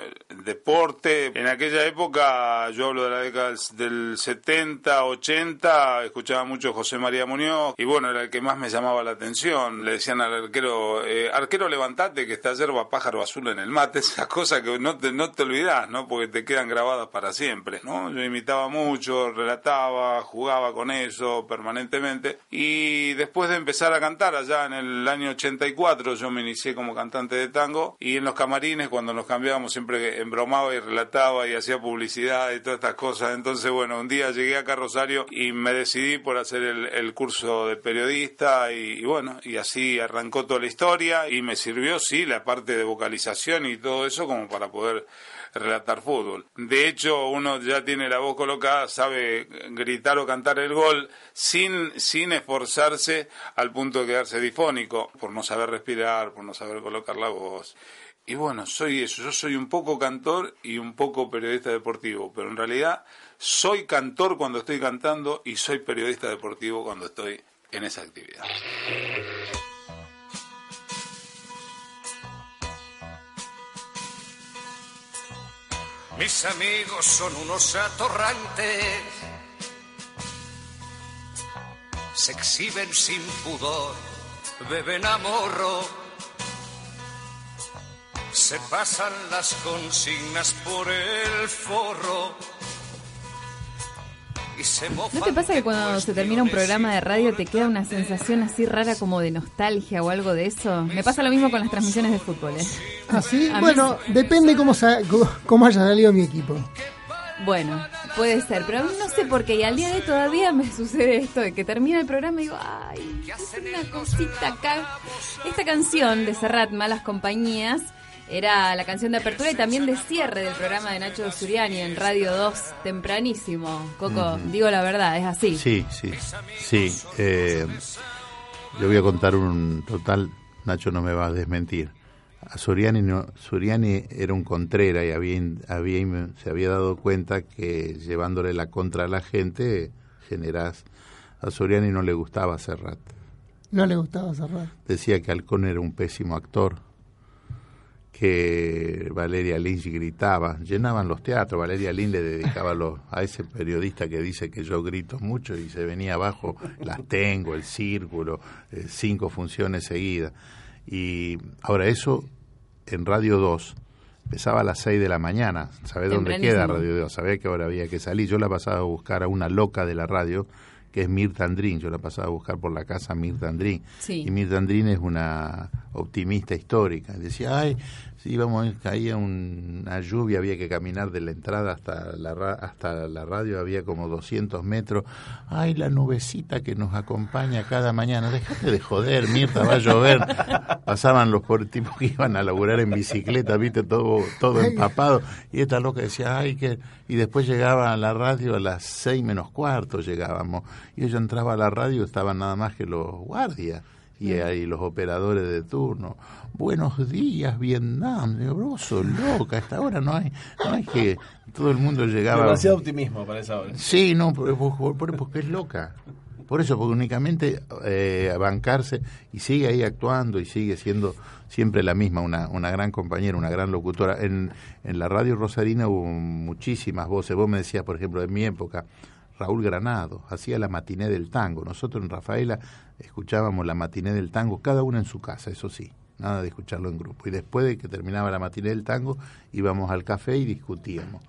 deporte. En aquella época, yo hablo de la década del 70, 80, escuchaba mucho José María Muñoz y bueno, era el que más me llamaba la atención. Le decían al arquero, eh, arquero levantate que está yerba pájaro azul en el mate, (laughs) esas cosas que no te, no te olvidás, ¿no? Porque te quedan grabadas para siempre, ¿no? Yo imitaba mucho mucho, relataba, jugaba con eso permanentemente. Y después de empezar a cantar allá en el año 84, yo me inicié como cantante de tango y en los camarines cuando nos cambiábamos siempre embromaba y relataba y hacía publicidad y todas estas cosas. Entonces, bueno, un día llegué acá a Rosario y me decidí por hacer el, curso de periodista y, y bueno, y así arrancó toda la historia y me sirvió, sí, la parte de vocalización y todo eso como para poder relatar fútbol. De hecho, uno ya tiene la voz colocada, sabe gritar o cantar el gol sin, sin esforzarse al punto de quedarse difónico, por no saber respirar, por no saber colocar la voz. Y bueno, soy eso, yo soy un poco cantor y un poco periodista deportivo, pero en realidad soy cantor cuando estoy cantando y soy periodista deportivo cuando estoy en esa actividad. Mis amigos son unos atorrantes, se exhiben sin pudor, beben a morro, se pasan las consignas por el forro ¿No te pasa que cuando se termina un programa de radio te queda una sensación así rara como de nostalgia o algo de eso? Me pasa lo mismo con las transmisiones de fútbol. ¿eh? ¿Así? ¿Ah, bueno, depende cómo, cómo haya salido mi equipo. Bueno, puede ser, pero a mí no sé por qué. Y al día de hoy todavía me sucede esto de que termina el programa y digo, ay, es una cosita acá. Esta canción de Serrat, Malas Compañías, era la canción de apertura y también de cierre del programa de Nacho Suriani en Radio 2, tempranísimo. Coco, digo la verdad, es así. Sí, sí, sí. Eh, yo voy a contar un total, Nacho no me va a desmentir. A Suriani, no, Suriani era un contrera y había, había, se había dado cuenta que llevándole la contra a la gente generás. A Suriani no le gustaba Serrat. No le gustaba Serrat. Decía que Halcón era un pésimo actor que Valeria Lynch gritaba, llenaban los teatros, Valeria Lynch le dedicaba a ese periodista que dice que yo grito mucho y se venía abajo, las tengo, el círculo, eh, cinco funciones seguidas. Y ahora eso en Radio 2 empezaba a las 6 de la mañana, ¿sabés dónde queda Radio 2? Sabés que ahora había que salir, yo la pasaba a buscar a una loca de la radio que es Mirta Andrín. Yo la pasaba a buscar por la casa Mirta Andrín. Y Mirta Andrín es una optimista histórica. Decía, ay, íbamos, caía una lluvia, había que caminar de la entrada hasta la, hasta la radio, había como 200 metros. Ay, la nubecita que nos acompaña cada mañana. Déjate de joder, Mirta, va a llover. (laughs) Pasaban los tipos que iban a laburar en bicicleta, viste, todo, todo empapado. Y esta loca decía, ay, que... Y después llegaba a la radio a las seis menos cuarto llegábamos y ella entraba a la radio, estaban nada más que los guardias y ahí los operadores de turno. Buenos días, Vietnam. Digo, loca, a esta hora no hay, no hay que. Todo el mundo llegaba. Demasiado optimismo para esa hora. Sí, no, porque es loca. Por eso, porque únicamente eh, bancarse y sigue ahí actuando y sigue siendo siempre la misma, una, una gran compañera, una gran locutora. En, en la radio rosarina hubo muchísimas voces. Vos me decías, por ejemplo, en mi época, Raúl Granado, hacía la matiné del tango. Nosotros en Rafaela escuchábamos la matiné del tango, cada uno en su casa, eso sí, nada de escucharlo en grupo. Y después de que terminaba la matiné del tango, íbamos al café y discutíamos.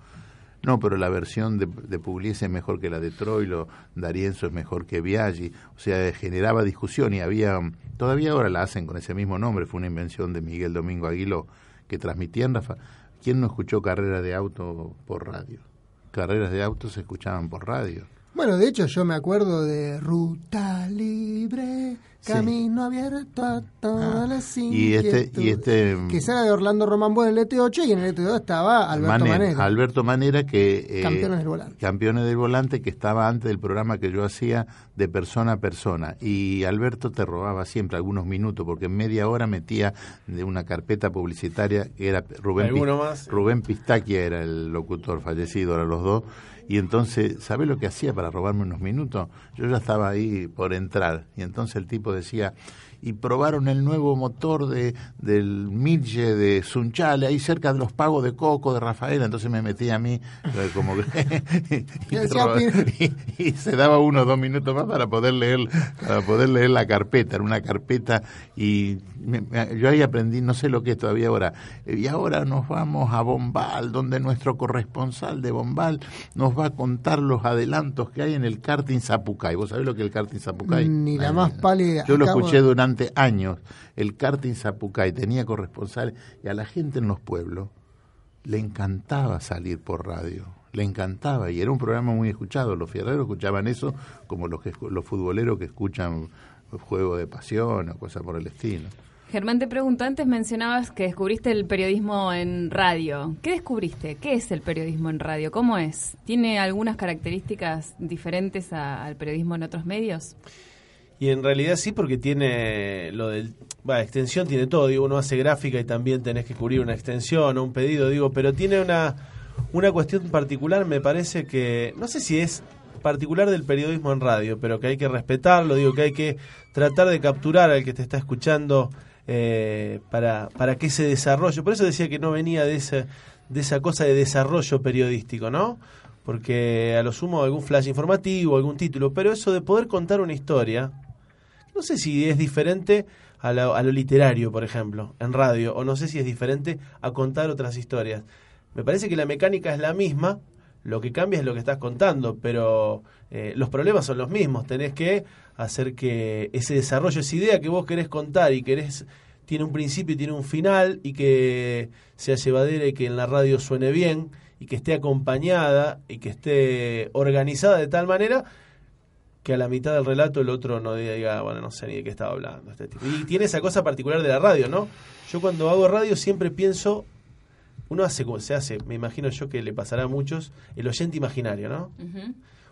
No, pero la versión de, de Pugliese es mejor que la de Troilo, Darienzo es mejor que Biaggi, o sea, generaba discusión y había, todavía ahora la hacen con ese mismo nombre, fue una invención de Miguel Domingo Aguiló, que transmitía en Rafa. ¿Quién no escuchó carrera de auto por radio? carreras de autos se escuchaban por radio. Bueno, de hecho yo me acuerdo de Ruta Libre, Camino abierto a todas ah. las y este, y este Que era de Orlando Román en el ET8 y en el ET2 estaba Alberto Manera. Alberto Manera que... Eh, campeones del volante. Campeones del volante que estaba antes del programa que yo hacía de persona a persona. Y Alberto te robaba siempre algunos minutos porque en media hora metía de una carpeta publicitaria que era Rubén, Rubén Pistaquia era el locutor fallecido, ahora los dos y entonces, ¿sabe lo que hacía para robarme unos minutos? Yo ya estaba ahí por entrar y entonces el tipo decía, y probaron el nuevo motor de del Midge de Sunchale, ahí cerca de los pagos de Coco de Rafaela, entonces me metí a mí eh, como que (laughs) (laughs) (laughs) y, y, se daba uno o dos minutos más para poder leer para poder leer la carpeta, era una carpeta y yo ahí aprendí, no sé lo que es todavía ahora, y ahora nos vamos a Bombal, donde nuestro corresponsal de Bombal nos va a contar los adelantos que hay en el karting Zapucay. ¿Vos sabés lo que es el karting Zapucay? Ni la más pálida. Yo lo escuché durante años. El karting Zapucay tenía corresponsales y a la gente en los pueblos le encantaba salir por radio. Le encantaba y era un programa muy escuchado. Los fierreros escuchaban eso como los, que, los futboleros que escuchan juego de pasión o cosas por el estilo. Germán, te pregunto, antes mencionabas que descubriste el periodismo en radio. ¿Qué descubriste? ¿Qué es el periodismo en radio? ¿Cómo es? ¿Tiene algunas características diferentes al periodismo en otros medios? Y en realidad sí, porque tiene lo del... Bueno, extensión tiene todo, digo, uno hace gráfica y también tenés que cubrir una extensión o un pedido, digo, pero tiene una, una cuestión particular, me parece que, no sé si es particular del periodismo en radio, pero que hay que respetarlo, digo, que hay que tratar de capturar al que te está escuchando eh, para, para que ese desarrollo, por eso decía que no venía de esa, de esa cosa de desarrollo periodístico, ¿no? Porque a lo sumo algún flash informativo, algún título, pero eso de poder contar una historia, no sé si es diferente a lo, a lo literario, por ejemplo, en radio, o no sé si es diferente a contar otras historias. Me parece que la mecánica es la misma, lo que cambia es lo que estás contando, pero eh, los problemas son los mismos. Tenés que hacer que ese desarrollo, esa idea que vos querés contar y querés, tiene un principio y tiene un final, y que sea llevadera y que en la radio suene bien, y que esté acompañada y que esté organizada de tal manera que a la mitad del relato el otro no diga, bueno, no sé ni de qué estaba hablando. Este tipo. Y tiene esa cosa particular de la radio, ¿no? Yo cuando hago radio siempre pienso uno hace como se hace, me imagino yo que le pasará a muchos, el oyente imaginario, ¿no?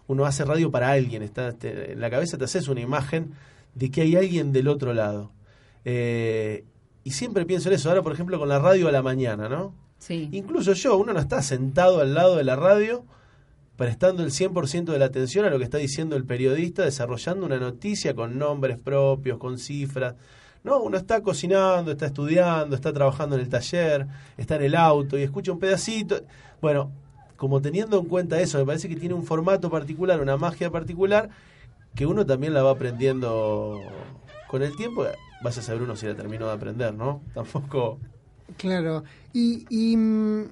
Uno hace radio para alguien, está en la cabeza te haces una imagen de que hay alguien del otro lado. Eh, y siempre pienso en eso, ahora por ejemplo con la radio a la mañana, ¿no? Sí. Incluso yo, uno no está sentado al lado de la radio prestando el 100% de la atención a lo que está diciendo el periodista, desarrollando una noticia con nombres propios, con cifras. No, uno está cocinando, está estudiando, está trabajando en el taller, está en el auto y escucha un pedacito. Bueno, como teniendo en cuenta eso, me parece que tiene un formato particular, una magia particular, que uno también la va aprendiendo con el tiempo. Vas a saber uno si la terminó de aprender, ¿no? (laughs) Tampoco. Claro. Y, mm,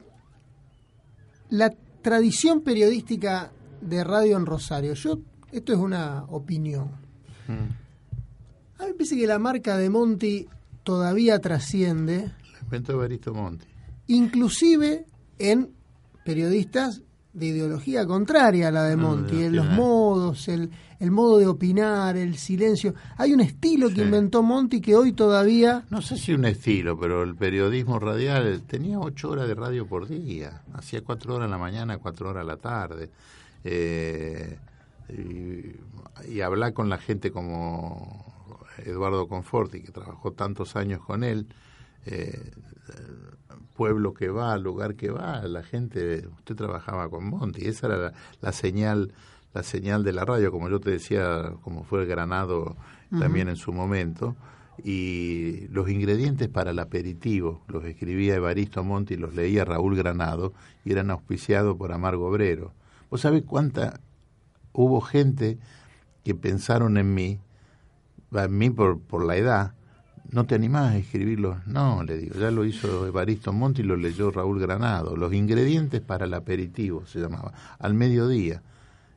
la tradición periodística de radio en Rosario, yo, esto es una opinión. Mm. A mí me parece que la marca de Monti todavía trasciende. La inventó Evaristo Monti. Inclusive en periodistas de ideología contraria a la de Monti, en los modos, el, el modo de opinar, el silencio. Hay un estilo que inventó Monti que hoy todavía... No sé si un estilo, pero el periodismo radial tenía ocho horas de radio por día. Hacía cuatro horas en la mañana, cuatro horas a la tarde. Eh, y, y hablar con la gente como Eduardo Conforti, que trabajó tantos años con él, eh, pueblo que va, lugar que va, la gente, usted trabajaba con Monti, esa era la, señal, la señal de la radio, como yo te decía, como fue el Granado también en su momento, y los ingredientes para el aperitivo los escribía Evaristo Monti, los leía Raúl Granado, y eran auspiciados por Amargo Obrero. ¿Vos sabés cuánta hubo gente que pensaron en mí a mí por, por la edad, no te animás a escribirlo. No, le digo, ya lo hizo Evaristo Monti y lo leyó Raúl Granado. Los ingredientes para el aperitivo se llamaba. Al mediodía.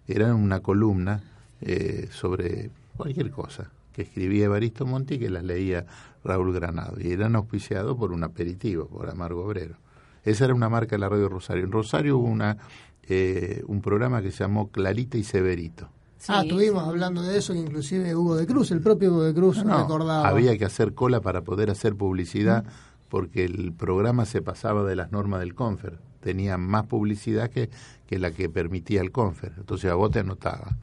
Era una columna eh, sobre cualquier cosa que escribía Evaristo Monti y que las leía Raúl Granado. Y eran auspiciados por un aperitivo, por Amargo Obrero. Esa era una marca de la radio Rosario. En Rosario hubo una, eh, un programa que se llamó Clarita y Severito ah, estuvimos hablando de eso, que inclusive Hugo de Cruz, el propio Hugo de Cruz, no, recordaba. Había que hacer cola para poder hacer publicidad porque el programa se pasaba de las normas del Confer. Tenía más publicidad que, que la que permitía el Confer. Entonces a vos te anotaba.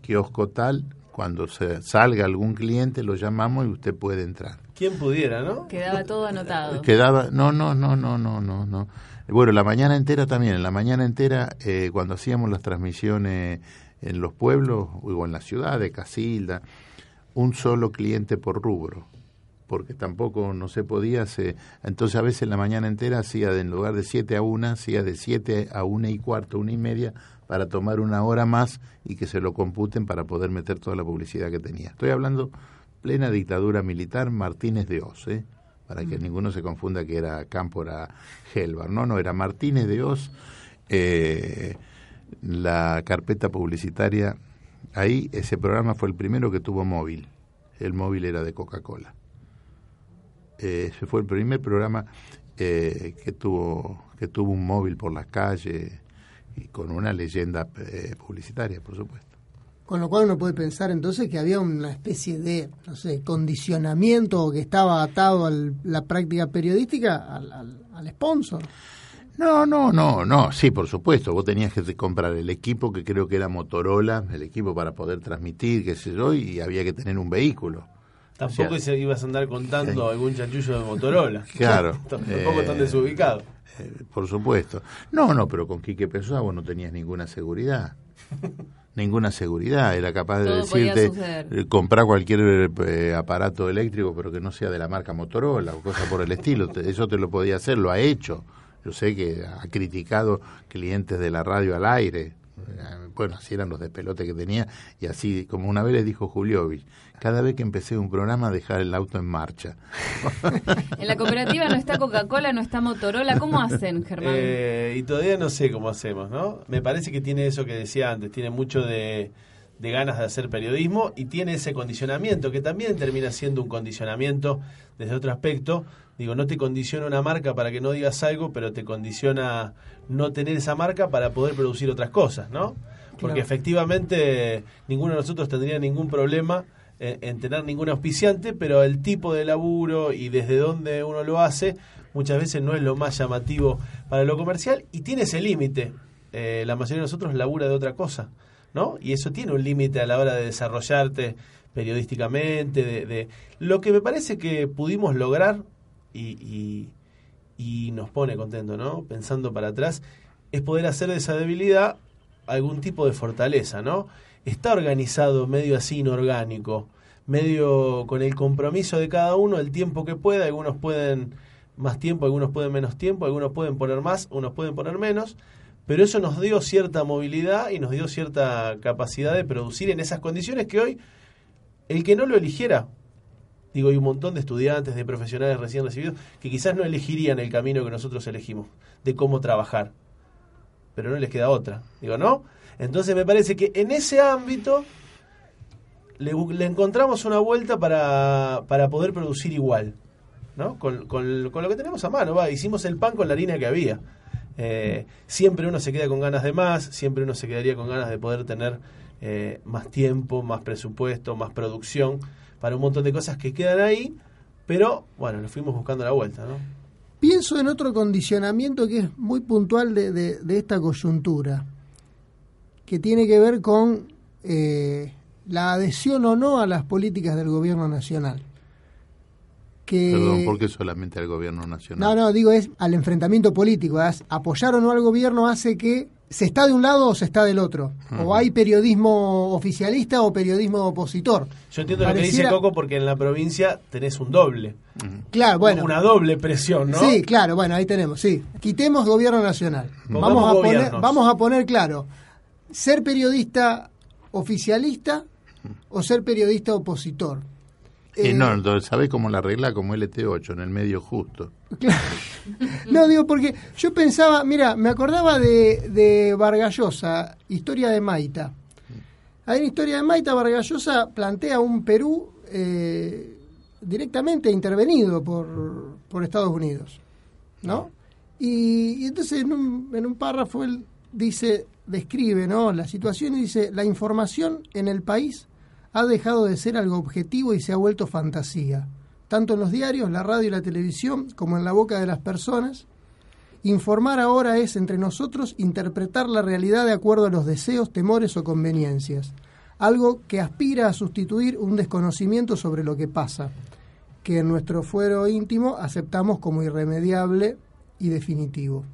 Kiosco tal, cuando se salga algún cliente lo llamamos y usted puede entrar. ¿Quién pudiera, no? Quedaba todo anotado. (laughs) Quedaba, no, no, no, no, no, no, no. Bueno, la mañana entera también. En la mañana entera, eh, cuando hacíamos las transmisiones en los pueblos o en la ciudad de Casilda, un solo cliente por rubro. porque tampoco no se podía, se, entonces a veces la mañana entera hacía de, en lugar de 7 a 1, hacía de 7 a 1 y cuarto, una y media, para tomar una hora más y que se lo computen para poder meter toda la publicidad que tenía. Estoy hablando plena dictadura militar Martínez de Oz, ¿eh? para que ninguno se confunda que era Cámpora Gelbar, no, no, era Martínez de Oz, eh, la carpeta publicitaria, ahí ese programa fue el primero que tuvo móvil, el móvil era de Coca-Cola. Eh, ese fue el primer programa eh, que tuvo que tuvo un móvil por las calles y con una leyenda eh, publicitaria, por supuesto. Con lo cual uno puede pensar entonces que había una especie de, condicionamiento que estaba atado a la práctica periodística al sponsor. No, no, no, no, sí, por supuesto, vos tenías que comprar el equipo que creo que era Motorola, el equipo para poder transmitir, qué sé yo, y había que tener un vehículo. Tampoco O sea, se ibas a andar contando algún chanchullo de Motorola. (laughs) Claro. (laughs) Tampoco Eh, tan desubicado. eh, por supuesto. No, no, pero con Quique Pessoa vos no tenías ninguna seguridad. (laughs) ninguna seguridad. Era capaz de Todo decirte, eh, comprar cualquier eh, aparato eléctrico, pero que no sea de la marca Motorola o cosa por el estilo. Te- Eso te lo podía hacer, lo ha hecho. Yo sé que ha criticado clientes de la radio al aire. Bueno, así eran los despelotes que tenía. Y así, como una vez le dijo Juliovich, cada vez que empecé un programa, dejar el auto en marcha. (laughs) En la cooperativa no está Coca-Cola, no está Motorola. ¿Cómo hacen, Germán? Eh, y todavía no sé cómo hacemos, ¿no? Me parece que tiene eso que decía antes, tiene mucho de, de ganas de hacer periodismo y tiene ese condicionamiento, que también termina siendo un condicionamiento desde otro aspecto. Digo, no te condiciona una marca para que no digas algo, pero te condiciona no tener esa marca para poder producir otras cosas, ¿no? Porque Claro. efectivamente ninguno de nosotros tendría ningún problema en, en tener ningún auspiciante, pero el tipo de laburo y desde dónde uno lo hace muchas veces no es lo más llamativo para lo comercial y tiene ese límite. Eh, la mayoría de nosotros labura de otra cosa, ¿no? Y eso tiene un límite a la hora de desarrollarte periodísticamente, de, de- lo que me parece que pudimos lograr y, y- nos pone contento, ¿no? Pensando para atrás, es poder hacer de esa debilidad algún tipo de fortaleza, ¿no? Está organizado medio así inorgánico, medio con el compromiso de cada uno, el tiempo que pueda, algunos pueden más tiempo, algunos pueden menos tiempo, algunos pueden poner más, unos pueden poner menos, pero eso nos dio cierta movilidad y nos dio cierta capacidad de producir en esas condiciones que hoy el que no lo eligiera, digo, hay un montón de estudiantes, de profesionales recién recibidos, que quizás no elegirían el camino que nosotros elegimos, de cómo trabajar, pero no les queda otra, digo, ¿no? Entonces me parece que en ese ámbito le, encontramos una vuelta para, para poder producir igual, ¿no? Con, con- con lo que tenemos a mano, va, hicimos el pan con la harina que había. Eh, siempre uno se queda con ganas de más, siempre uno se quedaría con ganas de poder tener eh, más tiempo, más presupuesto, más producción para un montón de cosas que quedan ahí, pero bueno, nos fuimos buscando la vuelta, ¿no? Pienso en otro condicionamiento que es muy puntual de, de- de esta coyuntura, que tiene que ver con eh, la adhesión o no a las políticas del gobierno nacional. Que, Perdón, ¿por qué solamente al gobierno nacional? No, no, digo, es al enfrentamiento político. es apoyar o no al gobierno hace que se está de un lado o se está del otro. O hay periodismo oficialista o periodismo opositor. Yo entiendo lo que dice Coco porque en la provincia tenés un doble. Claro, bueno. Una doble presión, ¿no? Sí, claro, bueno, ahí tenemos, sí. Quitemos gobierno nacional. Pongamos Vamos a, poner, vamos a poner claro, ser periodista oficialista o ser periodista opositor. Eh, no, ¿sabés cómo la arregla? Como LT8, en el medio justo. (laughs) No, digo, porque yo pensaba, mira, me acordaba de, de Vargallosa, Historia de Maita. Hay una historia de Maita, Vargallosa plantea un Perú eh, directamente intervenido por, por Estados Unidos, ¿no? Y, y entonces en un, en un párrafo él dice, describe, ¿no? La situación y dice, la información en el país ha dejado de ser algo objetivo y se ha vuelto fantasía, tanto en los diarios, la radio y la televisión, como en la boca de las personas. Informar ahora es, entre nosotros, interpretar la realidad de acuerdo a los deseos, temores o conveniencias, algo que aspira a sustituir un desconocimiento sobre lo que pasa, que en nuestro fuero íntimo aceptamos como irremediable y definitivo.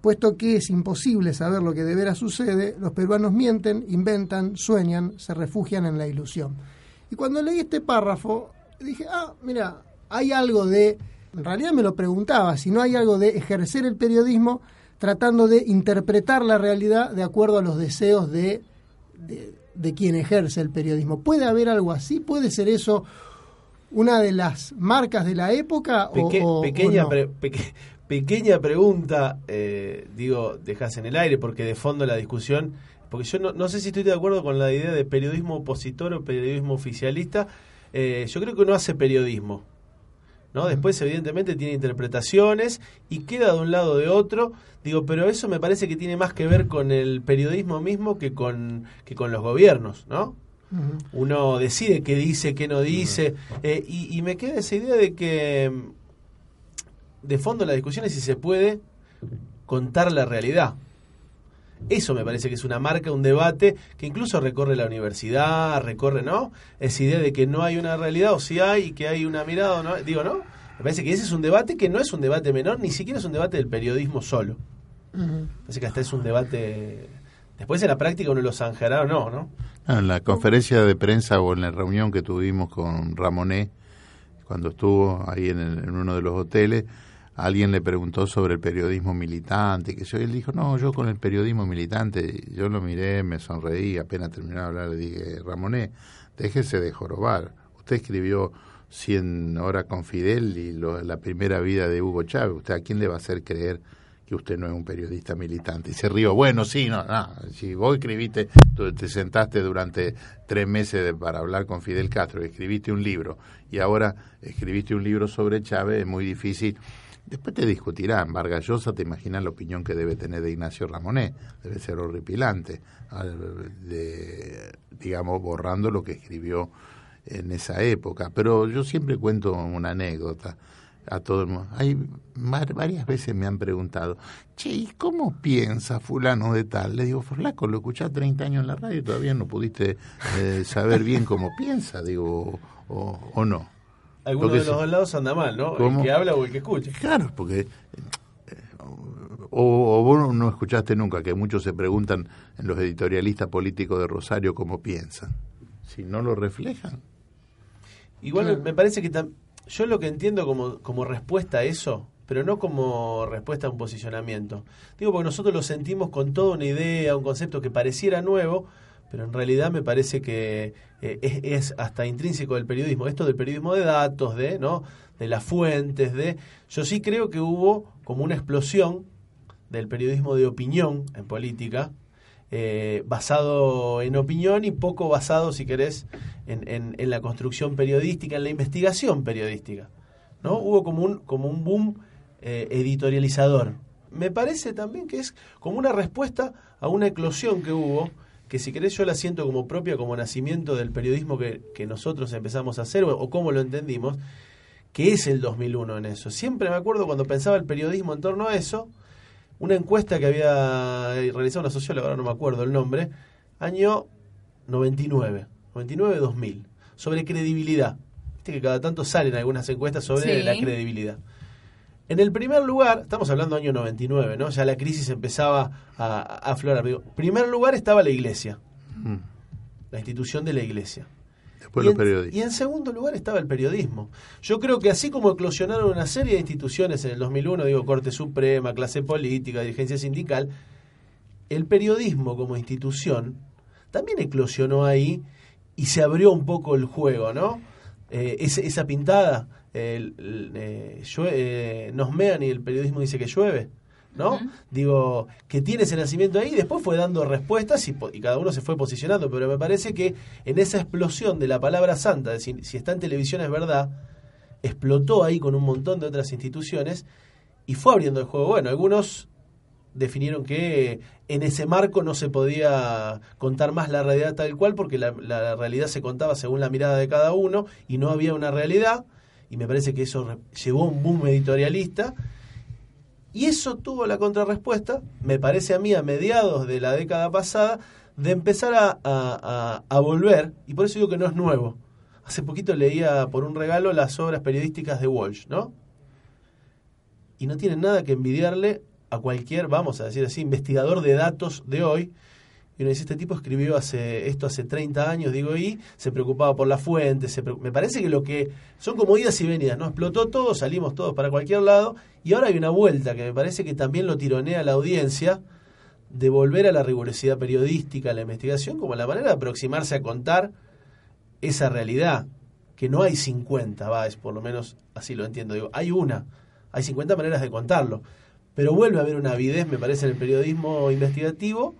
Puesto que es imposible saber lo que de veras sucede, los peruanos mienten, inventan, sueñan, se refugian en la ilusión. Y cuando leí este párrafo, dije, ah, mira, hay algo de, en realidad me lo preguntaba, si no hay algo de ejercer el periodismo tratando de interpretar la realidad de acuerdo a los deseos de, de, quien ejerce el periodismo. ¿Puede haber algo así? ¿Puede ser eso una de las marcas de la época? o, pequeña, pequeña pregunta, eh, digo, dejas en el aire porque de fondo la discusión, porque yo no, no sé si estoy de acuerdo con la idea de periodismo opositor o periodismo oficialista. Eh, yo creo que uno hace periodismo. ¿no? Después, evidentemente, tiene interpretaciones y queda de un lado o de otro. Digo, pero eso me parece que tiene más que ver con el periodismo mismo que con, que con los gobiernos, ¿no? Uno decide qué dice, qué no dice. Eh, y, y, me queda esa idea de que, de fondo, la discusión es si se puede contar la realidad. Eso me parece que es una marca, un debate que incluso recorre la universidad, recorre, ¿no? Esa idea de que no hay una realidad o si hay y que hay una mirada, ¿no? Digo, ¿no? Me parece que ese es un debate que no es un debate menor, ni siquiera es un debate del periodismo solo. Me parece que hasta es un debate... Después en la práctica uno lo zanjará o no, ¿no? En la conferencia de prensa o en la reunión que tuvimos con Ramonet, cuando estuvo ahí en, en uno de los hoteles, alguien le preguntó sobre el periodismo militante, que yo, él dijo, no, yo con el periodismo militante, yo lo miré, me sonreí, apenas terminé de hablar, le dije, Ramonet, déjese de jorobar. Usted escribió 100 horas con Fidel y la primera vida de Hugo Chávez. ¿Usted a quién le va a hacer creer que usted no es un periodista militante? Y se rió, bueno, sí, no, no, si vos escribiste, te sentaste durante tres meses para hablar con Fidel Castro, escribiste un libro y ahora escribiste un libro sobre Chávez, es muy difícil Después te discutirán. Vargas Llosa, te imaginas la opinión que debe tener de Ignacio Ramonet. Debe ser horripilante. De, digamos, borrando lo que escribió en esa época. Pero yo siempre cuento una anécdota a todo el mundo. Hay varias veces me han preguntado, che, ¿y cómo piensa fulano de tal? Le digo, Flaco, lo escuchás 30 años en la radio y todavía no pudiste eh, saber bien cómo piensa, digo, o no. Alguno de los dos lados anda mal, ¿no? El que habla o el que escucha. Claro, porque... Eh, o, vos no escuchaste nunca que muchos se preguntan en los editorialistas políticos de Rosario cómo piensan. Si no lo reflejan. Igual me parece que yo lo que entiendo como, como respuesta a eso, pero no como respuesta a un posicionamiento. Digo porque nosotros lo sentimos con toda una idea, un concepto que pareciera nuevo, pero en realidad me parece que eh, es, hasta intrínseco del periodismo, esto del periodismo de datos, de, ¿no? de las fuentes, de... Yo sí creo que hubo como una explosión del periodismo de opinión en política, eh, basado en opinión y poco basado, si querés, en, en, la construcción periodística, en la investigación periodística. ¿no? Hubo como un, como un boom eh, editorializador. Me parece también que es como una respuesta a una eclosión que hubo que si querés yo la siento como propia, como nacimiento del periodismo que, nosotros empezamos a hacer o, o cómo lo entendimos, que es el 2001 en eso. Siempre me acuerdo cuando pensaba el periodismo en torno a eso, una encuesta que había realizado una socióloga, ahora no me acuerdo el nombre, año 99, 99-2000, sobre credibilidad. Viste que cada tanto salen algunas encuestas sobre la credibilidad. En el primer lugar, estamos hablando año 99, ¿no? Ya la crisis empezaba a, aflorar. En primer lugar estaba la iglesia, mm. la institución de la iglesia. Después los periodistas. Y en segundo lugar estaba el periodismo. Yo creo que así como eclosionaron una serie de instituciones en el 2001, digo, Corte Suprema, clase política, dirigencia sindical, el periodismo como institución también eclosionó ahí y se abrió un poco el juego, ¿no? Eh, esa pintada el, eh, eh, nos mean y el periodismo dice que llueve. ¿no? Digo, que tiene ese nacimiento ahí, y después fue dando respuestas y, cada uno se fue posicionando, pero me parece que en esa explosión de la palabra santa, de si, está en televisión es verdad, explotó ahí con un montón de otras instituciones y fue abriendo el juego. Bueno, algunos definieron que en ese marco no se podía contar más la realidad tal cual porque la, la realidad se contaba según la mirada de cada uno y no había una realidad y me parece que eso llevó a un boom editorialista. Y eso tuvo la contrarrespuesta, me parece a mí, a mediados de la década pasada, de empezar a, a, volver, y por eso digo que no es nuevo. Hace poquito leía por un regalo las obras periodísticas de Walsh, ¿no? Y no tienen nada que envidiarle a cualquier, vamos a decir así, investigador de datos de hoy, y uno dice, este tipo escribió hace esto hace 30 años, digo, y se preocupaba por la fuente, se me parece que lo que son como idas y venidas, ¿no? Explotó todo, salimos todos para cualquier lado, y ahora hay una vuelta que me parece que también lo tironea la audiencia, de volver a la rigurosidad periodística, a la investigación, como la manera de aproximarse a contar esa realidad, que no hay 50, va, es por lo menos así lo entiendo, digo, hay una, hay 50 maneras de contarlo, pero vuelve a haber una avidez, me parece, en el periodismo investigativo,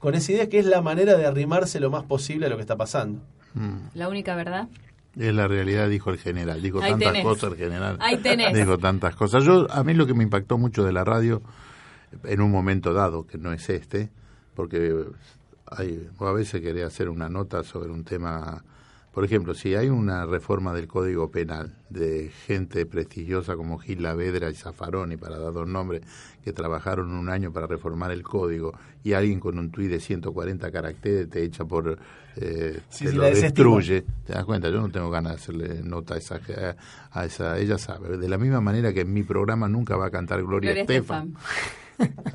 con esa idea que es la manera de arrimarse lo más posible a lo que está pasando. La única verdad. Es la realidad, dijo el general. Dijo Ahí tantas tenés. cosas el general. Ahí tenés. Dijo tantas cosas. Yo, a mí lo que me impactó mucho de la radio, en un momento dado, que no es este, porque hay, a veces quería hacer una nota sobre un tema. Por ejemplo, si hay una reforma del Código Penal de gente prestigiosa como Gil Lavedra y Zaffaroni, para dar dos nombres, que trabajaron un año para reformar el código, y alguien con un tuit de 140 caracteres te echa por. Eh, Sí, te sí, lo destruye. ¿Te das cuenta? Yo no tengo ganas de hacerle nota a esa, a esa. Ella sabe. De la misma manera que en mi programa nunca va a cantar Gloria, Gloria Estefan. Eh,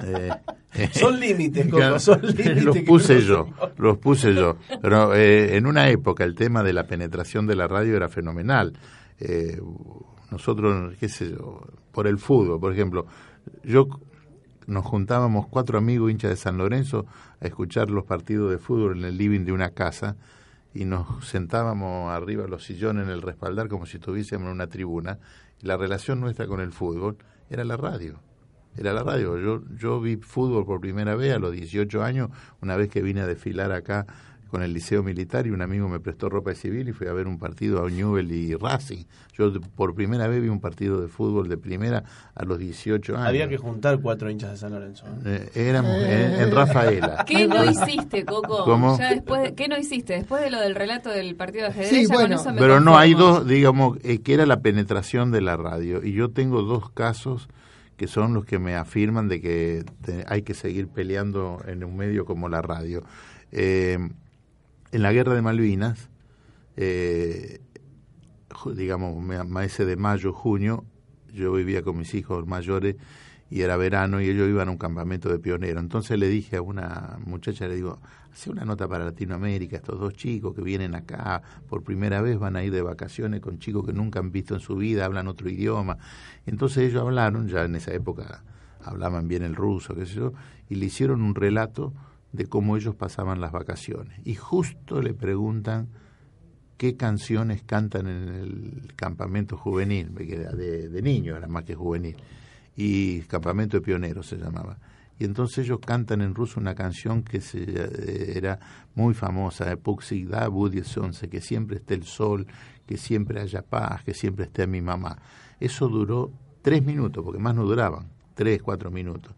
eh, Son límites, Coco, son límites Los puse yo, los puse yo. Pero eh, en una época el tema de la penetración de la radio era fenomenal. Eh, nosotros, qué sé yo, por el fútbol, por ejemplo, yo nos juntábamos cuatro amigos hinchas de San Lorenzo a escuchar los partidos de fútbol en el living de una casa y nos sentábamos arriba de los sillones en el respaldar como si estuviésemos en una tribuna. Y la relación nuestra con el fútbol era la radio. Era la radio. Yo, yo vi fútbol por primera vez a los 18 años, una vez que vine a desfilar acá con el Liceo Militar y un amigo me prestó ropa de civil y fui a ver un partido a Newell y Racing. Yo por primera vez vi un partido de fútbol de primera a los 18 años. Había que juntar cuatro hinchas de San Lorenzo. Eh, éramos en, en Rafaela. (laughs) ¿Qué no hiciste, Coco? ¿Cómo? Ya después de- ¿Qué no hiciste? Después de lo del relato del partido de ajedrez, Sí, me Pero no, hay dos, digamos, eh, que era la penetración de la radio. Y yo tengo dos casos que son los que me afirman de que hay que seguir peleando en un medio como la radio. Eh, en la guerra de Malvinas, eh, digamos, me- meses de mayo, junio, yo vivía con mis hijos mayores y era verano y ellos iban a un campamento de pionero. Entonces le dije a una muchacha, le digo, hace una nota para Latinoamérica, estos dos chicos que vienen acá por primera vez van a ir de vacaciones con chicos que nunca han visto en su vida, hablan otro idioma. Entonces ellos hablaron, ya en esa época hablaban bien el ruso, qué sé yo, y le hicieron un relato de cómo ellos pasaban las vacaciones. Y justo le preguntan qué canciones cantan en el campamento juvenil, que era de, de niños, era más que juvenil, y campamento de pioneros se llamaba. Y entonces ellos cantan en ruso una canción que se, eh, era muy famosa, de Puxigda Budie Sonce, que siempre esté el sol, que siempre haya paz, que siempre esté mi mamá. Eso duró tres minutos, porque más no duraban, tres, cuatro minutos.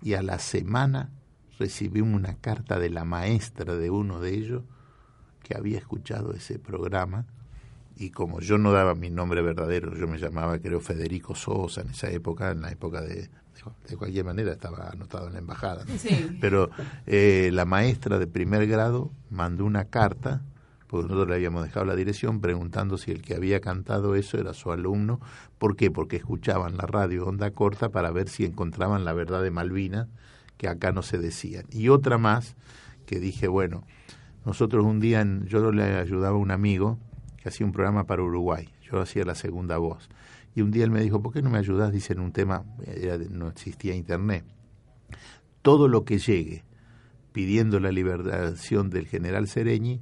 Y a la semana recibimos una carta de la maestra de uno de ellos que había escuchado ese programa y como yo no daba mi nombre verdadero, yo me llamaba creo Federico Sosa en esa época, en la época de, de cualquier manera estaba anotado en la embajada, ¿no? Sí. pero eh, la maestra de primer grado mandó una carta, porque nosotros le habíamos dejado la dirección preguntando si el que había cantado eso era su alumno, ¿por qué? Porque escuchaban la radio onda corta para ver si encontraban la verdad de Malvinas, que acá no se decían. Y otra más, que dije, bueno, nosotros un día, en- yo le ayudaba a un amigo que hacía un programa para Uruguay, yo hacía la segunda voz. Y un día él me dijo, ¿por qué no me ayudas? Dice en un tema, era no existía internet. Todo lo que llegue pidiendo la liberación del general Sereñi,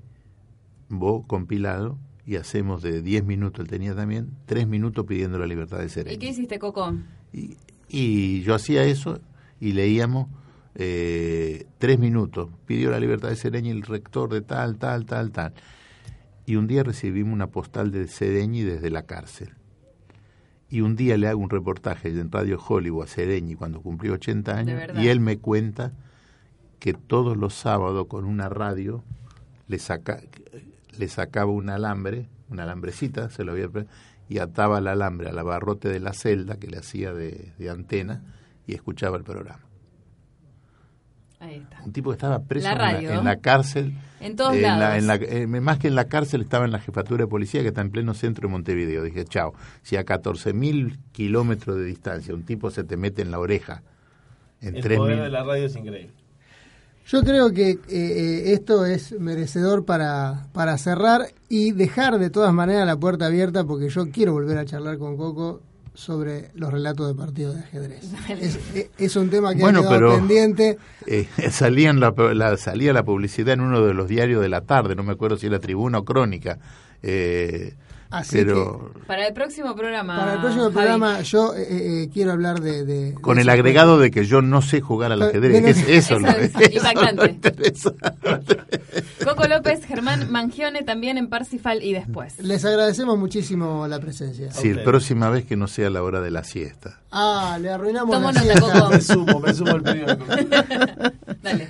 vos compilado, y hacemos de 10 minutos, él tenía también, 3 minutos pidiendo la libertad de ¿Y Sereñi. qué hiciste, Coco? Y yo hacía eso y leíamos eh, tres minutos. Pidió la libertad de Sereñi el rector de tal, tal, tal, tal. Y un día recibimos una postal de Sereñi desde la cárcel. Y un día le hago un reportaje en Radio Hollywood a Sereñi cuando cumplió 80 años y él me cuenta que todos los sábados con una radio le, saca, le sacaba un alambre, una alambrecita, se lo había y ataba el alambre al abarrote de la celda que le hacía de, de antena y escuchaba el programa. Ahí está. Un tipo que estaba preso La en, la, radio. en la cárcel. En todos en la- lados. en la- eh, más que en la cárcel, estaba en la jefatura de policía que está en pleno centro de Montevideo. Dije, chao, si a 14.000 kilómetros de distancia un tipo se te mete en la oreja en El tres poder mil- de la radio es increíble. Yo creo que eh, eh, esto es merecedor para, para cerrar y dejar de todas maneras la puerta abierta porque yo quiero volver a charlar con Coco sobre los relatos de partidos de ajedrez. Es, es- es un tema que Bueno, ha quedado pero- pendiente. Eh, (laughs) salía, en la, la- salía la publicidad en uno de los diarios de la tarde, no me acuerdo si era Tribuna o Crónica. eh, Así pero Para el próximo programa. Para el próximo Javi. programa yo eh, eh, quiero hablar de... de- con de el agregado de que yo no sé jugar al ajedrez. de- Es- eso, Eso lo- es (laughs) eso impactante. lo Coco López, Germán Mangione también en Parsifal y después. Les agradecemos muchísimo la presencia. Sí, próxima vez que no sea la hora de la siesta. Ah, le arruinamos Tomo la nota, siesta. Coco. Me sumo, me sumo al pedido. (laughs) Dale.